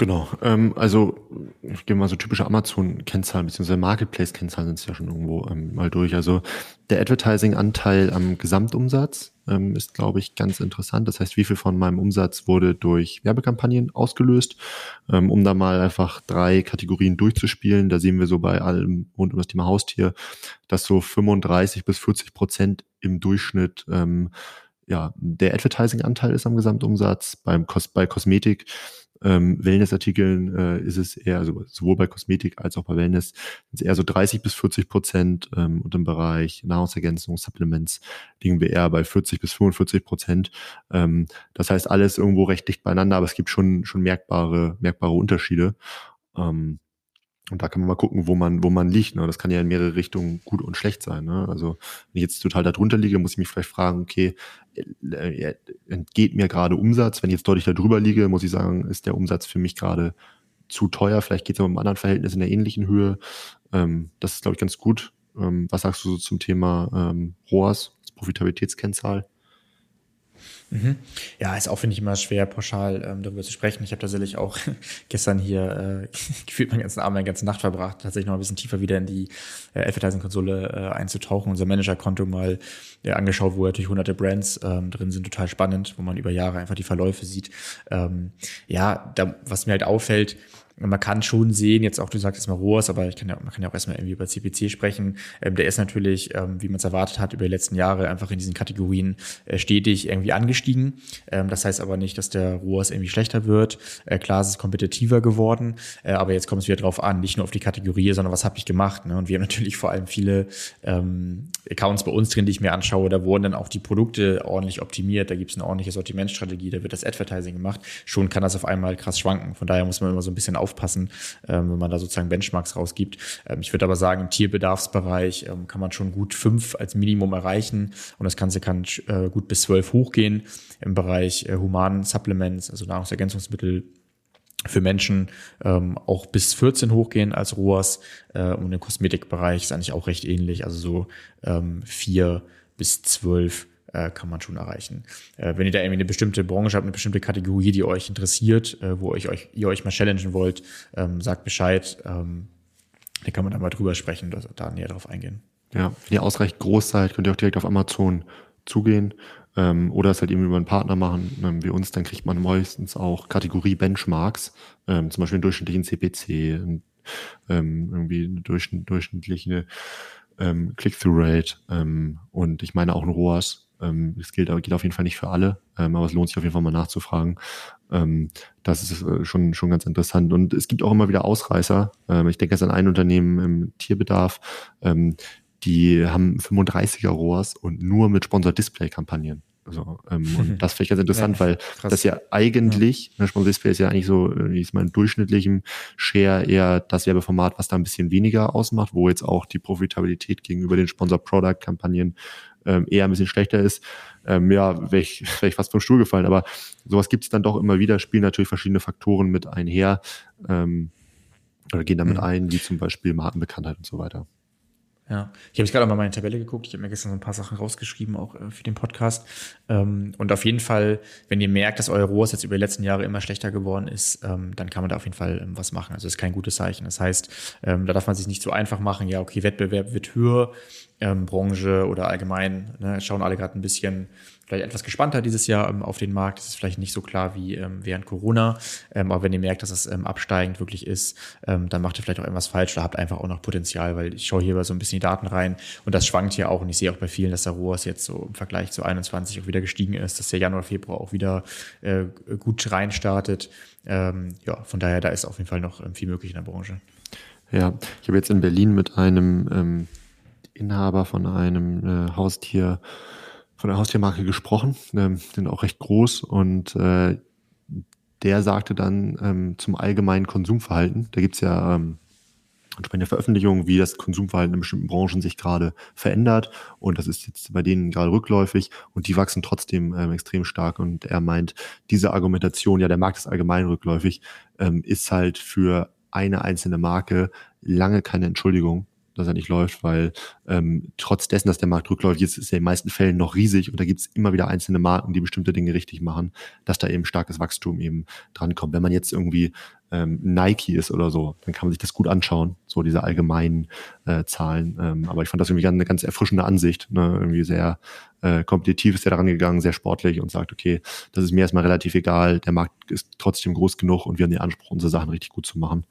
Genau, ähm, also ich gehe mal so typische Amazon-Kennzahlen bzw. Marketplace-Kennzahlen sind es ja schon irgendwo ähm, mal durch. Also der Advertising-Anteil am Gesamtumsatz ähm, ist, glaube ich, ganz interessant. Das heißt, wie viel von meinem Umsatz wurde durch Werbekampagnen ausgelöst, ähm, um da mal einfach drei Kategorien durchzuspielen. Da sehen wir so bei allem rund um das Thema Haustier, dass so 35 bis 40 Prozent im Durchschnitt ähm, ja, der Advertising-Anteil ist am Gesamtumsatz. Beim Kos bei Kosmetik ähm, Wellnessartikeln äh, ist es eher, also sowohl bei Kosmetik als auch bei Wellness, sind es eher so 30 bis 40 Prozent ähm, und im Bereich Nahrungsergänzung, Supplements liegen wir eher bei 40 bis 45 Prozent. Ähm, das heißt, alles irgendwo recht dicht beieinander, aber es gibt schon, schon merkbare, merkbare Unterschiede. Ähm, und da kann man mal gucken, wo man, wo man liegt. Ne? Das kann ja in mehrere Richtungen gut und schlecht sein. Ne? Also wenn ich jetzt total darunter liege, muss ich mich vielleicht fragen, okay, äh, entgeht mir gerade Umsatz? Wenn ich jetzt deutlich darüber liege, muss ich sagen, ist der Umsatz für mich gerade zu teuer. Vielleicht geht es aber im anderen Verhältnis in der ähnlichen Höhe. Ähm, das ist, glaube ich, ganz gut. Ähm, was sagst du so zum Thema ähm, ROAS, Profitabilitätskennzahl? Mhm. Ja, ist auch, finde ich, immer schwer, pauschal ähm, darüber zu sprechen. Ich habe tatsächlich auch *laughs* gestern hier äh, *laughs* gefühlt meinen ganzen Abend, meine ganze Nacht verbracht, tatsächlich noch ein bisschen tiefer wieder in die äh, Advertising-Konsole äh, einzutauchen, unser Manager-Konto mal äh, angeschaut, wo natürlich hunderte Brands ähm, drin sind, total spannend, wo man über Jahre einfach die Verläufe sieht. Ähm, ja, da, was mir halt auffällt, man kann schon sehen, jetzt auch, du sagst jetzt mal ROAS, aber ich kann ja, man kann ja auch erstmal irgendwie über CPC sprechen. Ähm, der ist natürlich, ähm, wie man es erwartet hat, über die letzten Jahre einfach in diesen Kategorien äh, stetig irgendwie angestiegen gestiegen. Ähm, das heißt aber nicht, dass der ROAS irgendwie schlechter wird. Äh, klar, es ist kompetitiver geworden, äh, aber jetzt kommt es wieder drauf an, nicht nur auf die Kategorie, sondern was habe ich gemacht. Ne? Und wir haben *laughs* natürlich vor allem viele ähm, Accounts bei uns drin, die ich mir anschaue. Da wurden dann auch die Produkte ordentlich optimiert. Da gibt es eine ordentliche Sortimentstrategie, da wird das Advertising gemacht. Schon kann das auf einmal krass schwanken. Von daher muss man immer so ein bisschen aufpassen, ähm, wenn man da sozusagen Benchmarks rausgibt. Ähm, ich würde aber sagen, im Tierbedarfsbereich ähm, kann man schon gut fünf als Minimum erreichen und das Ganze kann äh, gut bis zwölf hochgehen. Im Bereich äh, humanen Supplements, also Nahrungsergänzungsmittel, für Menschen ähm, auch bis 14 hochgehen als ROAS äh, und im Kosmetikbereich ist eigentlich auch recht ähnlich, also so ähm, 4 bis 12 äh, kann man schon erreichen. Äh, wenn ihr da irgendwie eine bestimmte Branche habt, eine bestimmte Kategorie, die euch interessiert, äh, wo euch, euch, ihr euch mal challengen wollt, ähm, sagt Bescheid. Ähm, da kann man da mal drüber sprechen, da, da näher drauf eingehen. Ja, wenn ihr ausreichend groß seid, könnt ihr auch direkt auf Amazon zugehen ähm, oder es halt eben über einen Partner machen, ähm, wie uns, dann kriegt man meistens auch Kategorie-Benchmarks, ähm, zum Beispiel einen durchschnittlichen CPC, ein, ähm, irgendwie eine durchschnittliche ähm, Click-Through-Rate ähm, und ich meine auch ein ROAS. Ähm, das gilt, geht auf jeden Fall nicht für alle, ähm, aber es lohnt sich auf jeden Fall mal nachzufragen. Ähm, das ist äh, schon, schon ganz interessant. Und es gibt auch immer wieder Ausreißer. Ähm, ich denke jetzt an ein Unternehmen im Tierbedarf, ähm, die haben 35er ROAS und nur mit Sponsor-Display-Kampagnen. Also, ähm, und *laughs* das finde ich ganz interessant, ja, weil krass. das ja eigentlich, ja. ne, Sponsor Display ist ja eigentlich so, wie es mal in durchschnittlichem Share eher das Werbeformat, was da ein bisschen weniger ausmacht, wo jetzt auch die Profitabilität gegenüber den Sponsor-Product-Kampagnen ähm, eher ein bisschen schlechter ist. Ähm, ja, wäre ich, wär ich fast vom Stuhl gefallen. Aber sowas gibt es dann doch immer wieder, spielen natürlich verschiedene Faktoren mit einher ähm, oder gehen damit mhm. ein, wie zum Beispiel Markenbekanntheit und so weiter. Ja, ich habe gerade mal meine Tabelle geguckt. Ich habe mir gestern so ein paar Sachen rausgeschrieben, auch äh, für den Podcast. Ähm, und auf jeden Fall, wenn ihr merkt, dass euer ROAS jetzt über die letzten Jahre immer schlechter geworden ist, ähm, dann kann man da auf jeden Fall ähm, was machen. Also das ist kein gutes Zeichen. Das heißt, da darf man sich nicht so einfach machen. Ja, okay, Wettbewerb wird höher, Branche oder allgemein ne, schauen alle gerade ein bisschen vielleicht etwas gespannter dieses Jahr ähm, auf den Markt. Das ist vielleicht nicht so klar wie ähm, während Corona. Ähm, aber wenn ihr merkt, dass es absteigend wirklich ist, dann macht ihr vielleicht auch irgendwas falsch oder habt einfach auch noch Potenzial, weil ich schaue hier so ein bisschen die Daten rein und das schwankt hier auch. Und ich sehe auch bei vielen, dass der ROAS jetzt so im Vergleich zu 21 auch wieder gestiegen ist, dass der Januar, Februar auch wieder äh, gut reinstartet. Ähm, ja, von daher, da ist auf jeden Fall noch viel möglich in der Branche. Ja, ich habe jetzt in Berlin mit einem ähm, Inhaber von einem äh, Haustier von der Haustiermarke gesprochen, ähm, sind auch recht groß und äh, der sagte dann ähm, zum allgemeinen Konsumverhalten, da gibt's ja ähm, entsprechende Veröffentlichungen, wie das Konsumverhalten in bestimmten Branchen sich gerade verändert und das ist jetzt bei denen gerade rückläufig und die wachsen trotzdem ähm, extrem stark und er meint, diese Argumentation, ja der Markt ist allgemein rückläufig, ähm, ist halt für eine einzelne Marke lange keine Entschuldigung, dass er nicht läuft, weil ähm, trotz dessen, dass der Markt rückläufig ist, ist er in den meisten Fällen noch riesig und da gibt es immer wieder einzelne Marken, die bestimmte Dinge richtig machen, dass da eben starkes Wachstum eben drankommt. Wenn man jetzt irgendwie ähm, Nike ist oder so, dann kann man sich das gut anschauen, so diese allgemeinen äh, Zahlen. Ähm, aber ich fand das irgendwie eine ganz erfrischende Ansicht, ne? irgendwie sehr äh, kompetitiv ist er daran gegangen, sehr sportlich und sagt, okay, das ist mir erstmal relativ egal, der Markt ist trotzdem groß genug und wir haben den Anspruch, unsere Sachen richtig gut zu machen.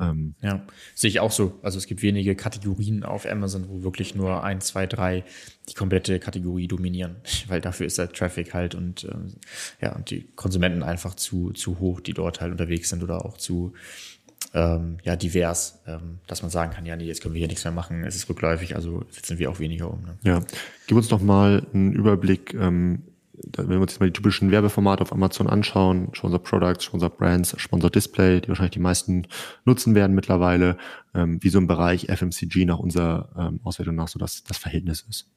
Ähm, ja, sehe ich auch so. Also es gibt wenige Kategorien auf Amazon, wo wirklich nur ein, zwei, drei die komplette Kategorie dominieren, *laughs* weil dafür ist der Traffic halt und ähm, ja, und die Konsumenten einfach zu, zu hoch, die dort halt unterwegs sind oder auch zu ähm, ja, divers, ähm, dass man sagen kann, ja, nee, jetzt können wir hier nichts mehr machen, es ist rückläufig, also setzen wir auch weniger um. Ne? Ja, gib uns noch mal einen Überblick, ähm, wenn wir uns jetzt mal die typischen Werbeformate auf Amazon anschauen, Sponsor Products, Sponsor Brands, Sponsor Display, die wahrscheinlich die meisten nutzen werden mittlerweile, ähm, wie so im Bereich FMCG nach unserer ähm, Auswertung nach so das, das Verhältnis ist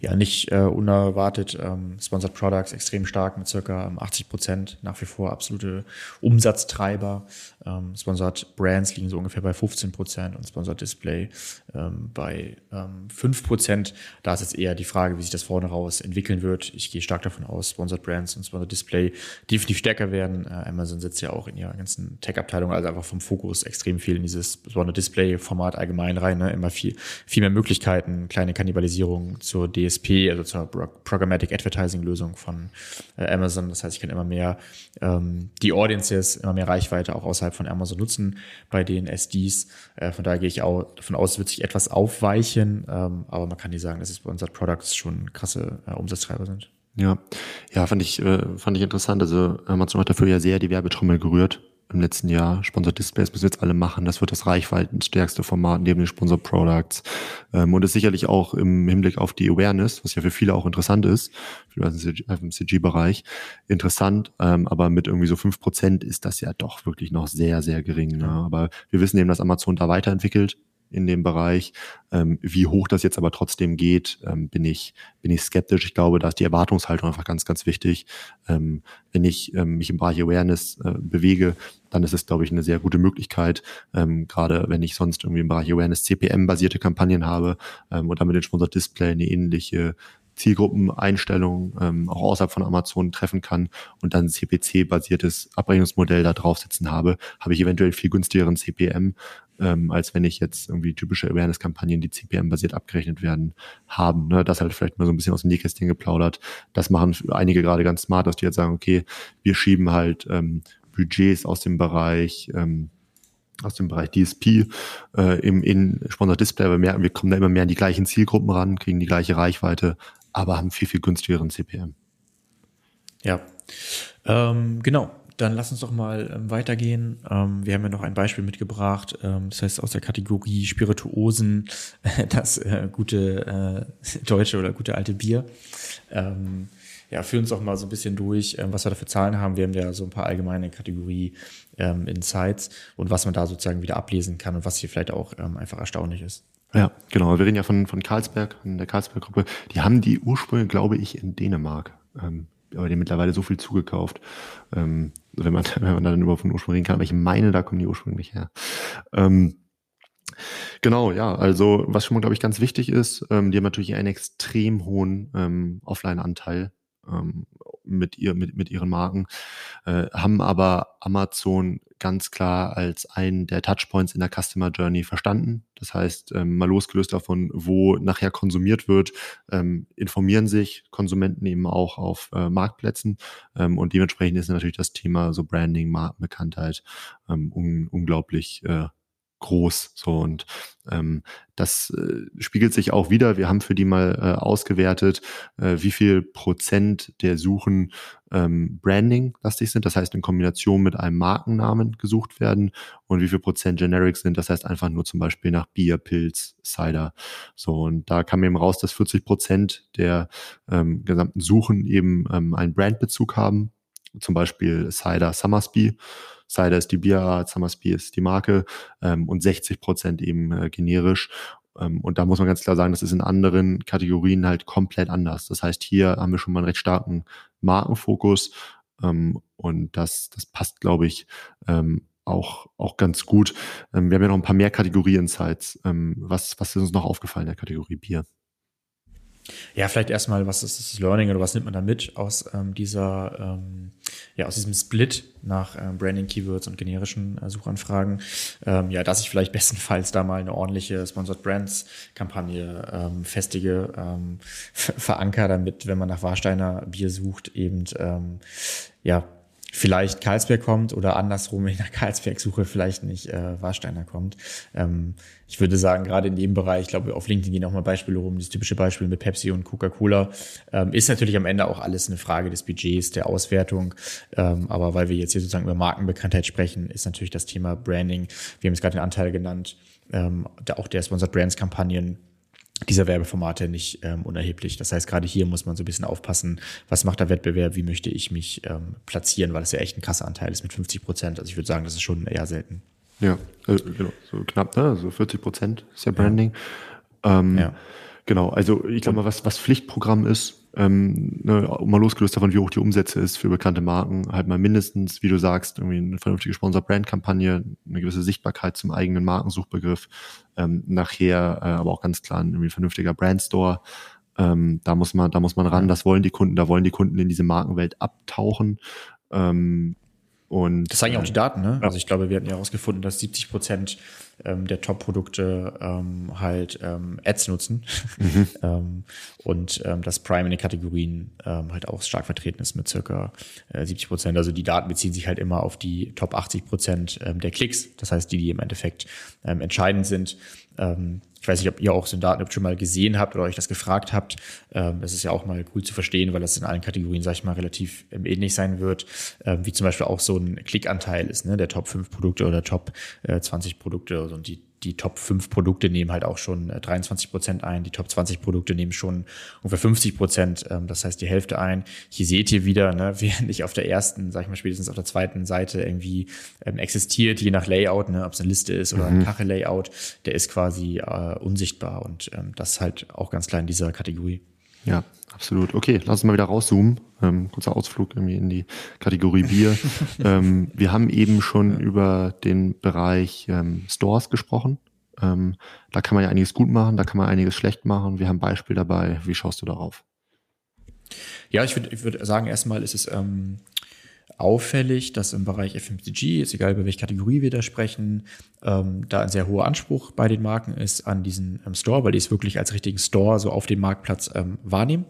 ja nicht äh, unerwartet ähm, Sponsored Products extrem stark mit circa 80 ähm, Prozent nach wie vor absolute Umsatztreiber. Ähm, Sponsored Brands liegen so ungefähr bei 15 Prozent und Sponsored Display ähm, bei ähm, 5 Prozent. Da ist jetzt eher die Frage, wie sich das vorne raus entwickeln wird. Ich gehe stark davon aus, Sponsored Brands und Sponsored Display definitiv stärker werden. Äh, Amazon sitzt ja auch in ihrer ganzen Tech-Abteilung, also einfach vom Fokus extrem viel in dieses Sponsored Display-Format allgemein rein. Ne? Immer viel, viel mehr Möglichkeiten, kleine Kannibalisierung zur DSP, also zur Programmatic Advertising Lösung von äh, Amazon. Das heißt, ich kann immer mehr ähm, die Audiences, immer mehr Reichweite auch außerhalb von Amazon nutzen bei den SDs. Äh, von daher gehe ich auch davon aus, wird sich etwas aufweichen, ähm, aber man kann nicht sagen, dass es bei unseren Products schon krasse äh, Umsatztreiber sind. Ja, ja, fand ich, äh, fand ich interessant. Also Amazon hat dafür ja sehr die Werbetrommel gerührt im letzten Jahr. Sponsor Displays müssen wir jetzt alle machen. Das wird das reichweitenstärkste Format neben den Sponsor Products. Ähm, und ist sicherlich auch im Hinblick auf die Awareness, was ja für viele auch interessant ist, für den FMCG-Bereich, interessant. Ähm, aber mit irgendwie so fünf Prozent ist das ja doch wirklich noch sehr, sehr gering. Ne? Aber wir wissen eben, dass Amazon da weiterentwickelt in dem Bereich. Ähm, wie hoch das jetzt aber trotzdem geht, ähm, bin ich bin ich skeptisch. Ich glaube, da ist die Erwartungshaltung einfach ganz ganz wichtig. Ähm, wenn ich ähm, mich im Bereich Awareness äh, bewege, dann ist es glaube ich eine sehr gute Möglichkeit. Ähm, gerade wenn ich sonst irgendwie im Bereich Awareness CPM basierte Kampagnen habe ähm, und damit den Sponsor Display eine ähnliche Zielgruppeneinstellungen ähm, auch außerhalb von Amazon treffen kann und dann CPC-basiertes Abrechnungsmodell da draufsetzen habe, habe ich eventuell viel günstigeren CPM, ähm, als wenn ich jetzt irgendwie typische Awareness-Kampagnen, die CPM-basiert abgerechnet werden, haben. Ne? Das halt vielleicht mal so ein bisschen aus dem Nähkästchen geplaudert. Das machen einige gerade ganz smart, dass die jetzt sagen, okay, wir schieben halt ähm, Budgets aus dem Bereich ähm, aus dem Bereich DSP äh, im in Sponsor Display, aber merken, wir kommen da immer mehr an die gleichen Zielgruppen ran, kriegen die gleiche Reichweite, aber haben viel, viel günstigeren CPM. Ja, ähm, genau. Dann lass uns doch mal ähm, weitergehen. Ähm, wir haben ja noch ein Beispiel mitgebracht, ähm, das heißt aus der Kategorie Spirituosen, *laughs* das äh, gute äh, deutsche oder gute alte Bier. Ähm, ja, führ uns doch mal so ein bisschen durch, ähm, was wir da für Zahlen haben. Wir haben ja so ein paar allgemeine Kategorie ähm, Insights und was man da sozusagen wieder ablesen kann und was hier vielleicht auch einfach erstaunlich ist. Ja, genau. Wir reden ja von, von Carlsberg, von der Carlsberg-Gruppe. Die haben die Ursprünge, glaube ich, in Dänemark. Aber die mittlerweile so viel zugekauft. Wenn man, *laughs* wenn man dann über von Ursprung reden kann. Aber ich meine, da kommen die ursprünglich her. Ähm, Genau, ja, also was schon mal, glaube ich, ganz wichtig ist, ähm, die haben natürlich einen extrem hohen ähm, Offline-Anteil ähm, mit, ihr, mit, mit ihren Marken, äh, haben aber Amazon ganz klar als einen der Touchpoints in der Customer Journey verstanden. Das heißt, ähm, mal losgelöst davon, wo nachher konsumiert wird, ähm, informieren sich Konsumenten eben auch auf äh, Marktplätzen ähm, und dementsprechend ist natürlich das Thema so Branding, Markenbekanntheit ähm, un unglaublich äh, groß. So und ähm, das äh, spiegelt sich auch wieder. Wir haben für die mal äh, ausgewertet, äh, wie viel Prozent der Suchen ähm, Branding-lastig sind, das heißt in Kombination mit einem Markennamen gesucht werden und wie viel Prozent Generics sind, das heißt einfach nur zum Beispiel nach Bier, Pilz, Cider. So und da kam eben raus, dass 40 Prozent der ähm, gesamten Suchen eben ähm, einen Brandbezug haben, zum Beispiel Cider Summersby Cider ist die Bierart, Summersby ist die Marke ähm, und 60 Prozent eben äh, generisch. Ähm, und da muss man ganz klar sagen, das ist in anderen Kategorien halt komplett anders. Das heißt, hier haben wir schon mal einen recht starken Markenfokus ähm, und das, das passt, glaube ich, ähm, auch, auch ganz gut. Ähm, wir haben ja noch ein paar mehr Kategorie-Insights. Ähm, was, was ist uns noch aufgefallen in der Kategorie Bier? Ja, vielleicht erstmal, was ist das Learning oder was nimmt man da mit aus ähm, dieser, ähm, ja, aus diesem Split nach ähm, Branding, Keywords und generischen äh, Suchanfragen? Ähm, ja, dass ich vielleicht *laughs* bestenfalls da mal eine ordentliche Sponsored Brands Kampagne ähm, festige, ähm, *laughs* veranker, damit, wenn man nach Warsteiner Bier sucht, eben, ähm, ja, vielleicht Karlsberg kommt oder andersrum, wenn ich nach Karlsberg suche, vielleicht nicht äh, Warsteiner kommt. Ähm, ich würde sagen, gerade in dem Bereich, ich glaube, auf LinkedIn gehen auch mal Beispiele rum, das typische Beispiel mit Pepsi und Coca-Cola, ähm, ist natürlich am Ende auch alles eine Frage des Budgets, der Auswertung. Ähm, aber weil wir jetzt hier sozusagen über Markenbekanntheit sprechen, ist natürlich das Thema Branding, wir haben es gerade den Anteil genannt, ähm, auch der Sponsored Brands Kampagnen dieser Werbeformate nicht ähm, unerheblich. Das heißt, gerade hier muss man so ein bisschen aufpassen, was macht der Wettbewerb, wie möchte ich mich ähm, platzieren, weil das ja echt ein krasser Anteil ist mit 50 Prozent. Also ich würde sagen, das ist schon eher selten. Ja, also, genau, so knapp, ne? So 40 Prozent ist ja Branding. Ja. Ähm, ja. Genau, also ich glaube mal, was, was Pflichtprogramm ist, ähm, ne, mal losgelöst davon, wie hoch die Umsätze ist für bekannte Marken, halt mal mindestens, wie du sagst, irgendwie eine vernünftige Sponsor-Brand-Kampagne, eine gewisse Sichtbarkeit zum eigenen Markensuchbegriff, ähm, nachher äh, aber auch ganz klar ein irgendwie vernünftiger Brandstore. Ähm, da muss man, da muss man ran, das wollen die Kunden, da wollen die Kunden in diese Markenwelt abtauchen. Ähm, und, das zeigen ja auch die Daten, ne? Ja. Also ich glaube, wir hatten ja herausgefunden, dass 70 Prozent ähm, der Top-Produkte ähm, halt ähm, Ads nutzen mhm. *laughs* ähm, und ähm, das Prime in den Kategorien ähm, halt auch stark vertreten ist mit circa äh, 70 Prozent. Also die Daten beziehen sich halt immer auf die Top 80 Prozent ähm, der Klicks, das heißt die, die im Endeffekt ähm, entscheidend sind. Ähm, ich weiß nicht, ob ihr auch so ein Daten schon mal gesehen habt oder euch das gefragt habt. Ähm, das ist ja auch mal cool zu verstehen, weil das in allen Kategorien, sag ich mal, relativ ähm, ähnlich sein wird, ähm, wie zum Beispiel auch so ein Klickanteil ist, ne, der Top 5 Produkte oder Top äh, 20 Produkte und die die Top 5 Produkte nehmen halt auch schon 23 äh, Prozent ein, die Top 20 Produkte nehmen schon ungefähr 50 Prozent, ähm, das heißt die Hälfte ein. Hier seht ihr wieder, ne, *laughs* während ich auf der ersten, sag ich mal spätestens auf der zweiten Seite irgendwie ähm, existiert, je nach Layout, ne, ob es eine Liste ist oder mhm. ein Kachel-Layout, der ist quasi äh, unsichtbar und ähm, das halt auch ganz klar in dieser Kategorie. Ja, absolut. Okay, lass uns mal wieder rauszoomen. Ähm, kurzer Ausflug irgendwie in die Kategorie Bier. *laughs* ähm, wir haben eben schon ja. über den Bereich ähm, Stores gesprochen. Ähm, da kann man ja einiges gut machen, da kann man einiges schlecht machen. Wir haben ein Beispiel dabei. Wie schaust du darauf? Ja, ich würde ich würd sagen, erstmal ist es ähm, auffällig, dass im Bereich FMCG, ist egal über welche Kategorie wir da sprechen, ähm, da ein sehr hoher Anspruch bei den Marken ist an diesen ähm, Store, weil die es wirklich als richtigen Store so auf dem Marktplatz ähm, wahrnehmen.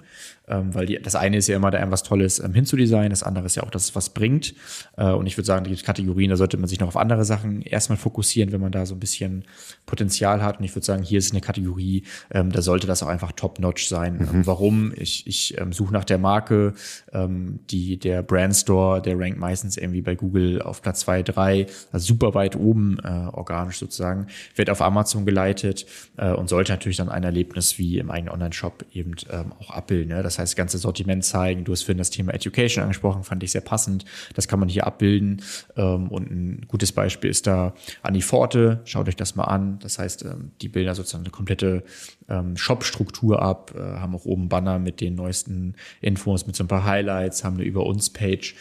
Ähm, weil die, das eine ist ja immer da irgendwas Tolles ähm, hinzudesignen, das andere ist ja auch, dass es was bringt. Äh, und ich würde sagen, die Kategorien, da sollte man sich noch auf andere Sachen erstmal fokussieren, wenn man da so ein bisschen Potenzial hat. Und ich würde sagen, hier ist eine Kategorie, ähm, da sollte das auch einfach top-notch sein. Mhm. Warum? Ich, ich suche nach der Marke, die, der Brand Store, der rankt meistens irgendwie bei Google auf Platz zwei, drei, also super weit oben äh, organisch sozusagen, wird auf Amazon geleitet äh, und sollte natürlich dann ein Erlebnis wie im eigenen Online-Shop eben ähm, auch abbilden. Ne? Das heißt, ganze Sortiment zeigen. Du hast vorhin das Thema Education angesprochen, fand ich sehr passend. Das kann man hier abbilden. Ähm, und ein gutes Beispiel ist da Annie Forte. Schaut euch das mal an. Das heißt, ähm, die bilden sozusagen eine komplette ähm, Shop-Struktur ab, äh, haben auch oben Banner mit den neuesten Infos, mit so ein paar Highlights, haben eine Über uns Page.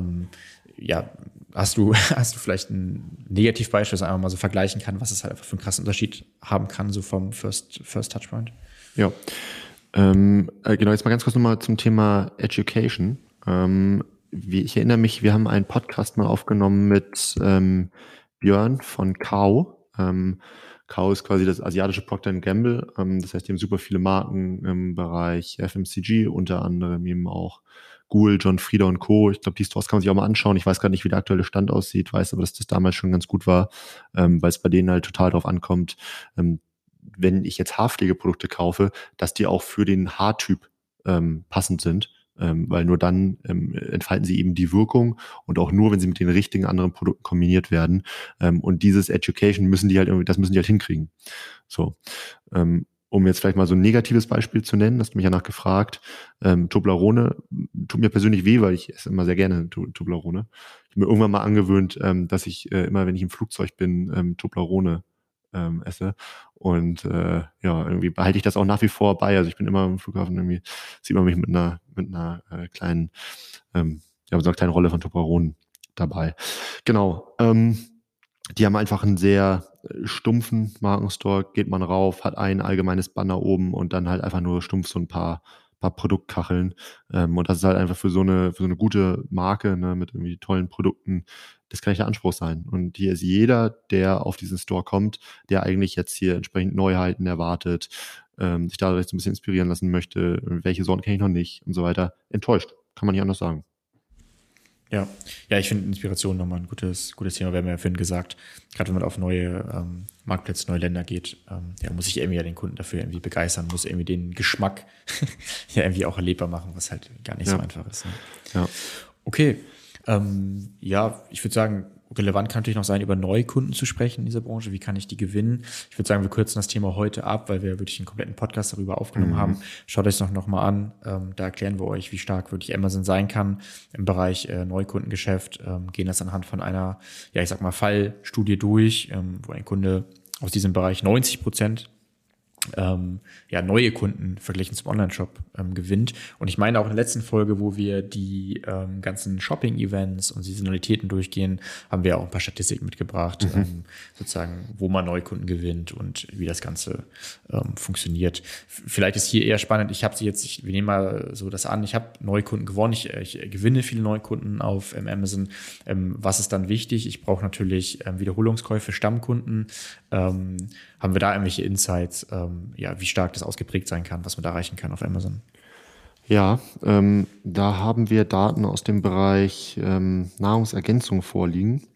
Ähm, ja, hast du, *laughs* hast du vielleicht ein Negativbeispiel, das einfach mal so vergleichen kann, was es halt einfach für einen krassen Unterschied haben kann, so vom First, First Touchpoint? Ja. Ähm, äh, genau, jetzt mal ganz kurz nochmal zum Thema Education. Ähm, wie, ich erinnere mich, wir haben einen Podcast mal aufgenommen mit ähm, Björn von Kau. Ähm, Kau ist quasi das asiatische Procter Gamble. Ähm, das heißt, die haben super viele Marken im Bereich FMCG, unter anderem eben auch Google, John Frieda und Co. Ich glaube, die Stores kann man sich auch mal anschauen. Ich weiß gar nicht, wie der aktuelle Stand aussieht, weiß aber, dass das damals schon ganz gut war, ähm, weil es bei denen halt total drauf ankommt, ähm, wenn ich jetzt Haarpflegeprodukte kaufe, dass die auch für den Haartyp ähm, passend sind. Ähm, weil nur dann ähm, entfalten sie eben die Wirkung und auch nur, wenn sie mit den richtigen anderen Produkten kombiniert werden. Ähm, und dieses Education müssen die halt irgendwie, das müssen die halt hinkriegen. So. Ähm, um jetzt vielleicht mal so ein negatives Beispiel zu nennen, hast du mich ja nach gefragt, ähm, Toblerone tut mir persönlich weh, weil ich esse immer sehr gerne Toblerone. Ich habe mir irgendwann mal angewöhnt, ähm, dass ich äh, immer, wenn ich im Flugzeug bin, ähm, Toblerone ähm, esse. Und äh, ja, irgendwie behalte ich das auch nach wie vor bei. Also ich bin immer im Flughafen, irgendwie sieht man mich mit einer, mit einer äh, kleinen, ähm, ja, so einer kleinen Rolle von Toblerone dabei. Genau. Ähm, die haben einfach einen sehr äh, stumpfen Markenstore, geht man rauf, hat ein allgemeines Banner oben und dann halt einfach nur stumpf so ein paar, paar Produktkacheln. Ähm, und das ist halt einfach für so eine, für so eine gute Marke ne, mit irgendwie tollen Produkten, das kann nicht der Anspruch sein. Und hier ist jeder, der auf diesen Store kommt, der eigentlich jetzt hier entsprechend Neuheiten erwartet, ähm, sich dadurch so ein bisschen inspirieren lassen möchte, welche Sorten kenne ich noch nicht und so weiter, enttäuscht. Kann man nicht anders sagen. Ja, ja, ich finde Inspiration nochmal ein gutes, gutes Thema. Wir haben ja vorhin gesagt, gerade wenn man auf neue ähm, Marktplätze, neue Länder geht, ähm, ja, muss ich irgendwie ja den Kunden dafür irgendwie begeistern, muss irgendwie den Geschmack *laughs* ja irgendwie auch erlebbar machen, was halt gar nicht ja. so einfach ist. Ne? Ja. Okay. Ähm, ja, ich würde sagen, relevant kann natürlich noch sein, über Neukunden zu sprechen in dieser Branche. Wie kann ich die gewinnen? Ich würde sagen, wir kürzen das Thema heute ab, weil wir wirklich einen kompletten Podcast darüber aufgenommen mhm. haben. Schaut euch das noch, mal an. Ähm, da erklären wir euch, wie stark wirklich Amazon sein kann im Bereich äh, Neukundengeschäft. Ähm, gehen das anhand von einer, ja, ich sag mal, Fallstudie durch, ähm, wo ein Kunde aus diesem Bereich 90 Prozent ähm, ja, neue Kunden verglichen zum Online-Shop ähm, gewinnt. Und ich meine auch in der letzten Folge, wo wir die ähm, ganzen Shopping-Events und Saisonalitäten durchgehen, haben wir auch ein paar Statistiken mitgebracht, mhm. ähm, sozusagen, wo man Neukunden gewinnt und wie das Ganze ähm, funktioniert. Vielleicht ist hier eher spannend, ich habe sie jetzt, ich, wir nehmen mal so das an, ich habe Neukunden gewonnen, ich, ich gewinne viele Neukunden auf ähm, Amazon. Was ist dann wichtig? Ich brauche natürlich Wiederholungskäufe, Stammkunden. Haben wir da irgendwelche Insights, ähm, ja, wie stark das ausgeprägt sein kann, was man da erreichen kann auf Amazon? Ja, ähm, da haben wir Daten aus dem Bereich ähm, Nahrungsergänzung vorliegen.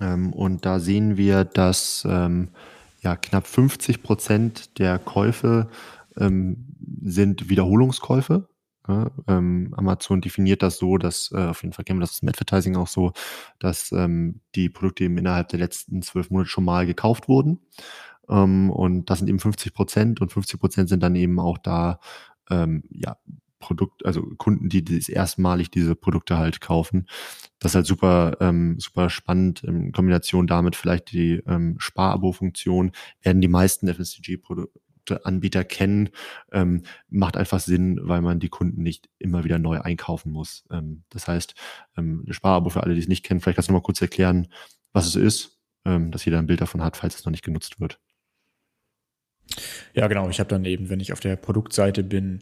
Ähm, und da sehen wir, dass ähm, ja, knapp 50 Prozent der Käufe ähm, sind Wiederholungskäufe. Ja, ähm, Amazon definiert das so, dass äh, auf jeden Fall kennen wir das im Advertising auch so, dass ähm, die Produkte eben innerhalb der letzten zwölf Monate schon mal gekauft wurden. Ähm, und das sind eben 50 Prozent und 50 Prozent sind dann eben auch da ähm, ja, Produkt, also Kunden, die das erstmalig diese Produkte halt kaufen. Das ist halt super, ähm, super spannend. In Kombination damit vielleicht die ähm, Sparabo-Funktion werden die meisten FMCG-Produkte Anbieter ähm, macht einfach Sinn, weil man die Kunden nicht immer wieder neu einkaufen muss. Ähm, das heißt, ähm, Sparabo für alle, die es nicht kennen, vielleicht kannst du noch mal kurz erklären, was es ist, ähm, dass jeder ein Bild davon hat, falls es noch nicht genutzt wird. Ja, genau. Ich habe dann eben, wenn ich auf der Produktseite bin,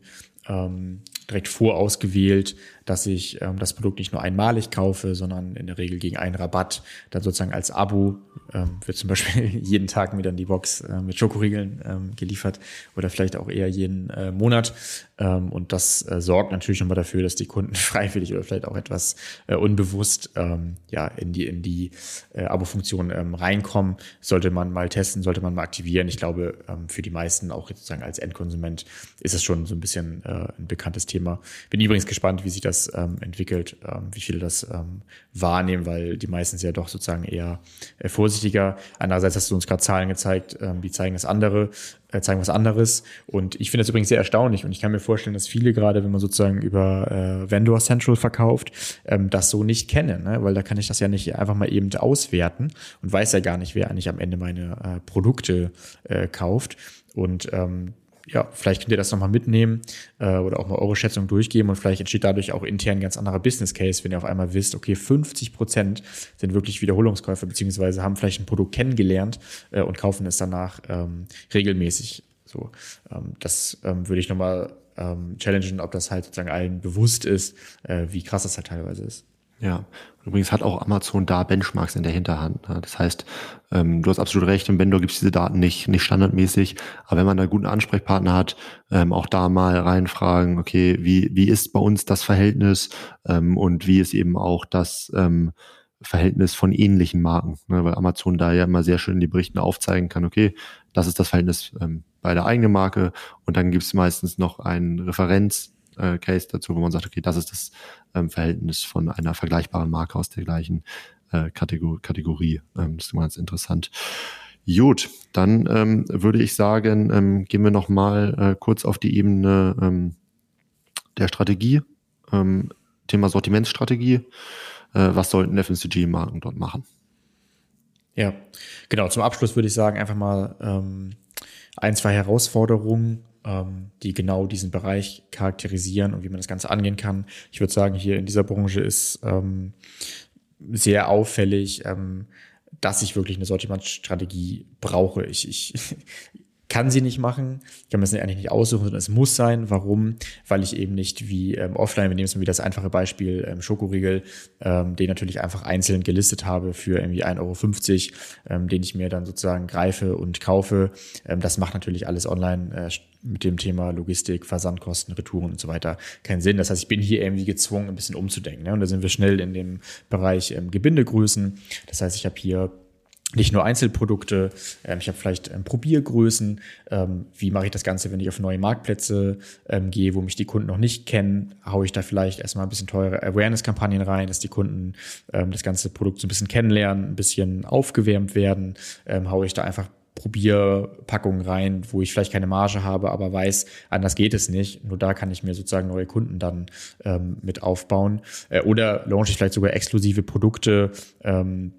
ähm, direkt vorausgewählt, dass ich ähm, das Produkt nicht nur einmalig kaufe, sondern in der Regel gegen einen Rabatt, dann sozusagen als Abo ähm, wird zum Beispiel *laughs* jeden Tag mir dann die Box äh, mit Schokoriegeln ähm, geliefert oder vielleicht auch eher jeden äh, Monat. Ähm, und das äh, sorgt natürlich nochmal dafür, dass die Kunden *laughs* freiwillig oder vielleicht auch etwas äh, unbewusst ähm, ja, in die, in die äh, Abo-Funktion ähm, reinkommen. Sollte man mal testen, sollte man mal aktivieren. Ich glaube, ähm, für die meisten, auch sozusagen als Endkonsument, ist es schon so ein bisschen äh, ein bekanntes Thema. Bin übrigens gespannt, wie sich das ähm, entwickelt, ähm, wie viele das ähm, wahrnehmen, weil die meisten sind ja doch sozusagen eher äh, vorsichtiger. Andererseits hast du uns gerade Zahlen gezeigt, ähm, die zeigen das andere, äh, zeigen was anderes. Und ich finde das übrigens sehr erstaunlich und ich kann mir vorstellen, dass viele gerade, wenn man sozusagen über äh, Vendor Central verkauft, ähm, das so nicht kennen, ne? weil da kann ich das ja nicht einfach mal eben auswerten und weiß ja gar nicht, wer eigentlich am Ende meine äh, Produkte äh, kauft. Und ähm, ja, vielleicht könnt ihr das nochmal mitnehmen äh, oder auch mal eure Schätzung durchgeben und vielleicht entsteht dadurch auch intern ein ganz anderer Business Case, wenn ihr auf einmal wisst, okay, 50 Prozent sind wirklich Wiederholungskäufer, beziehungsweise haben vielleicht ein Produkt kennengelernt äh, und kaufen es danach ähm, regelmäßig. So, ähm, das ähm, würde ich nochmal ähm, challengen, ob das halt sozusagen allen bewusst ist, äh, wie krass das halt teilweise ist. Ja, übrigens hat auch Amazon da Benchmarks in der Hinterhand. Ne? Das heißt, ähm, du hast absolut recht, im Vendor gibt es diese Daten nicht, nicht standardmäßig, aber wenn man da einen guten Ansprechpartner hat, ähm, auch da mal reinfragen, okay, wie, wie ist bei uns das Verhältnis ähm, und wie ist eben auch das Verhältnis von ähnlichen Marken, ne? weil Amazon da ja immer sehr schön in die Berichten aufzeigen kann, okay, das ist das Verhältnis bei der eigenen Marke und dann gibt es meistens noch ein Referenz, äh, Case dazu, wo man sagt, okay, das ist das ähm, Verhältnis von einer vergleichbaren Marke aus der gleichen äh, Kategor Kategorie. Ähm, das ist immer ganz interessant. Gut, dann ähm, würde ich sagen, ähm, gehen wir noch mal äh, kurz auf die Ebene ähm, der Strategie, ähm, Thema Sortimentsstrategie. Äh, was sollten FMCG-Marken dort machen? Ja, genau. Zum Abschluss würde ich sagen, einfach mal ähm, ein, zwei Herausforderungen die genau diesen Bereich charakterisieren und wie man das Ganze angehen kann. Ich würde sagen, hier in dieser Branche ist ähm, sehr auffällig, ähm, dass ich wirklich eine Sortimentsstrategie brauche. Ich, ich, *laughs* kann sie nicht machen. Ich kann mir das eigentlich nicht aussuchen, sondern es muss sein. Warum? Weil ich eben nicht wie ähm, offline, wir nehmen es mal wie das einfache Beispiel ähm, Schokoriegel, ähm, den natürlich einfach einzeln gelistet habe für irgendwie 1,50 Euro, ähm, den ich mir dann sozusagen greife und kaufe. Ähm, das macht natürlich alles online äh, mit dem Thema Logistik, Versandkosten, Retouren und so weiter keinen Sinn. Das heißt, ich bin hier irgendwie gezwungen, ein bisschen umzudenken. Ne? Und da sind wir schnell in dem Bereich ähm, Gebindegrößen. Das heißt, ich habe hier nicht nur Einzelprodukte, ähm, ich habe vielleicht ähm, Probiergrößen, ähm, wie mache ich das Ganze, wenn ich auf neue Marktplätze ähm, gehe, wo mich die Kunden noch nicht kennen, haue ich da vielleicht erstmal ein bisschen teure Awareness-Kampagnen rein, dass die Kunden ähm, das ganze Produkt so ein bisschen kennenlernen, ein bisschen aufgewärmt werden, ähm, haue ich da einfach Probierpackungen rein, wo ich vielleicht keine Marge habe, aber weiß, anders geht es nicht. Nur da kann ich mir sozusagen neue Kunden dann ähm, mit aufbauen. Äh, oder launche ich vielleicht sogar exklusive Produkte, ähm,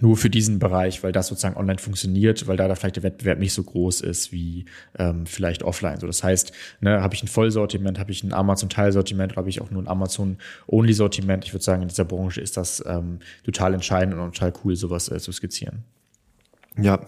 nur für diesen Bereich, weil das sozusagen online funktioniert, weil da, da vielleicht der Wettbewerb nicht so groß ist wie ähm, vielleicht offline. So, das heißt, ne, habe ich ein Vollsortiment, habe ich ein Amazon-Teilsortiment, oder habe ich auch nur ein Amazon-Only-Sortiment. Ich würde sagen, in dieser Branche ist das ähm, total entscheidend und total cool, sowas äh, zu skizzieren. Ja,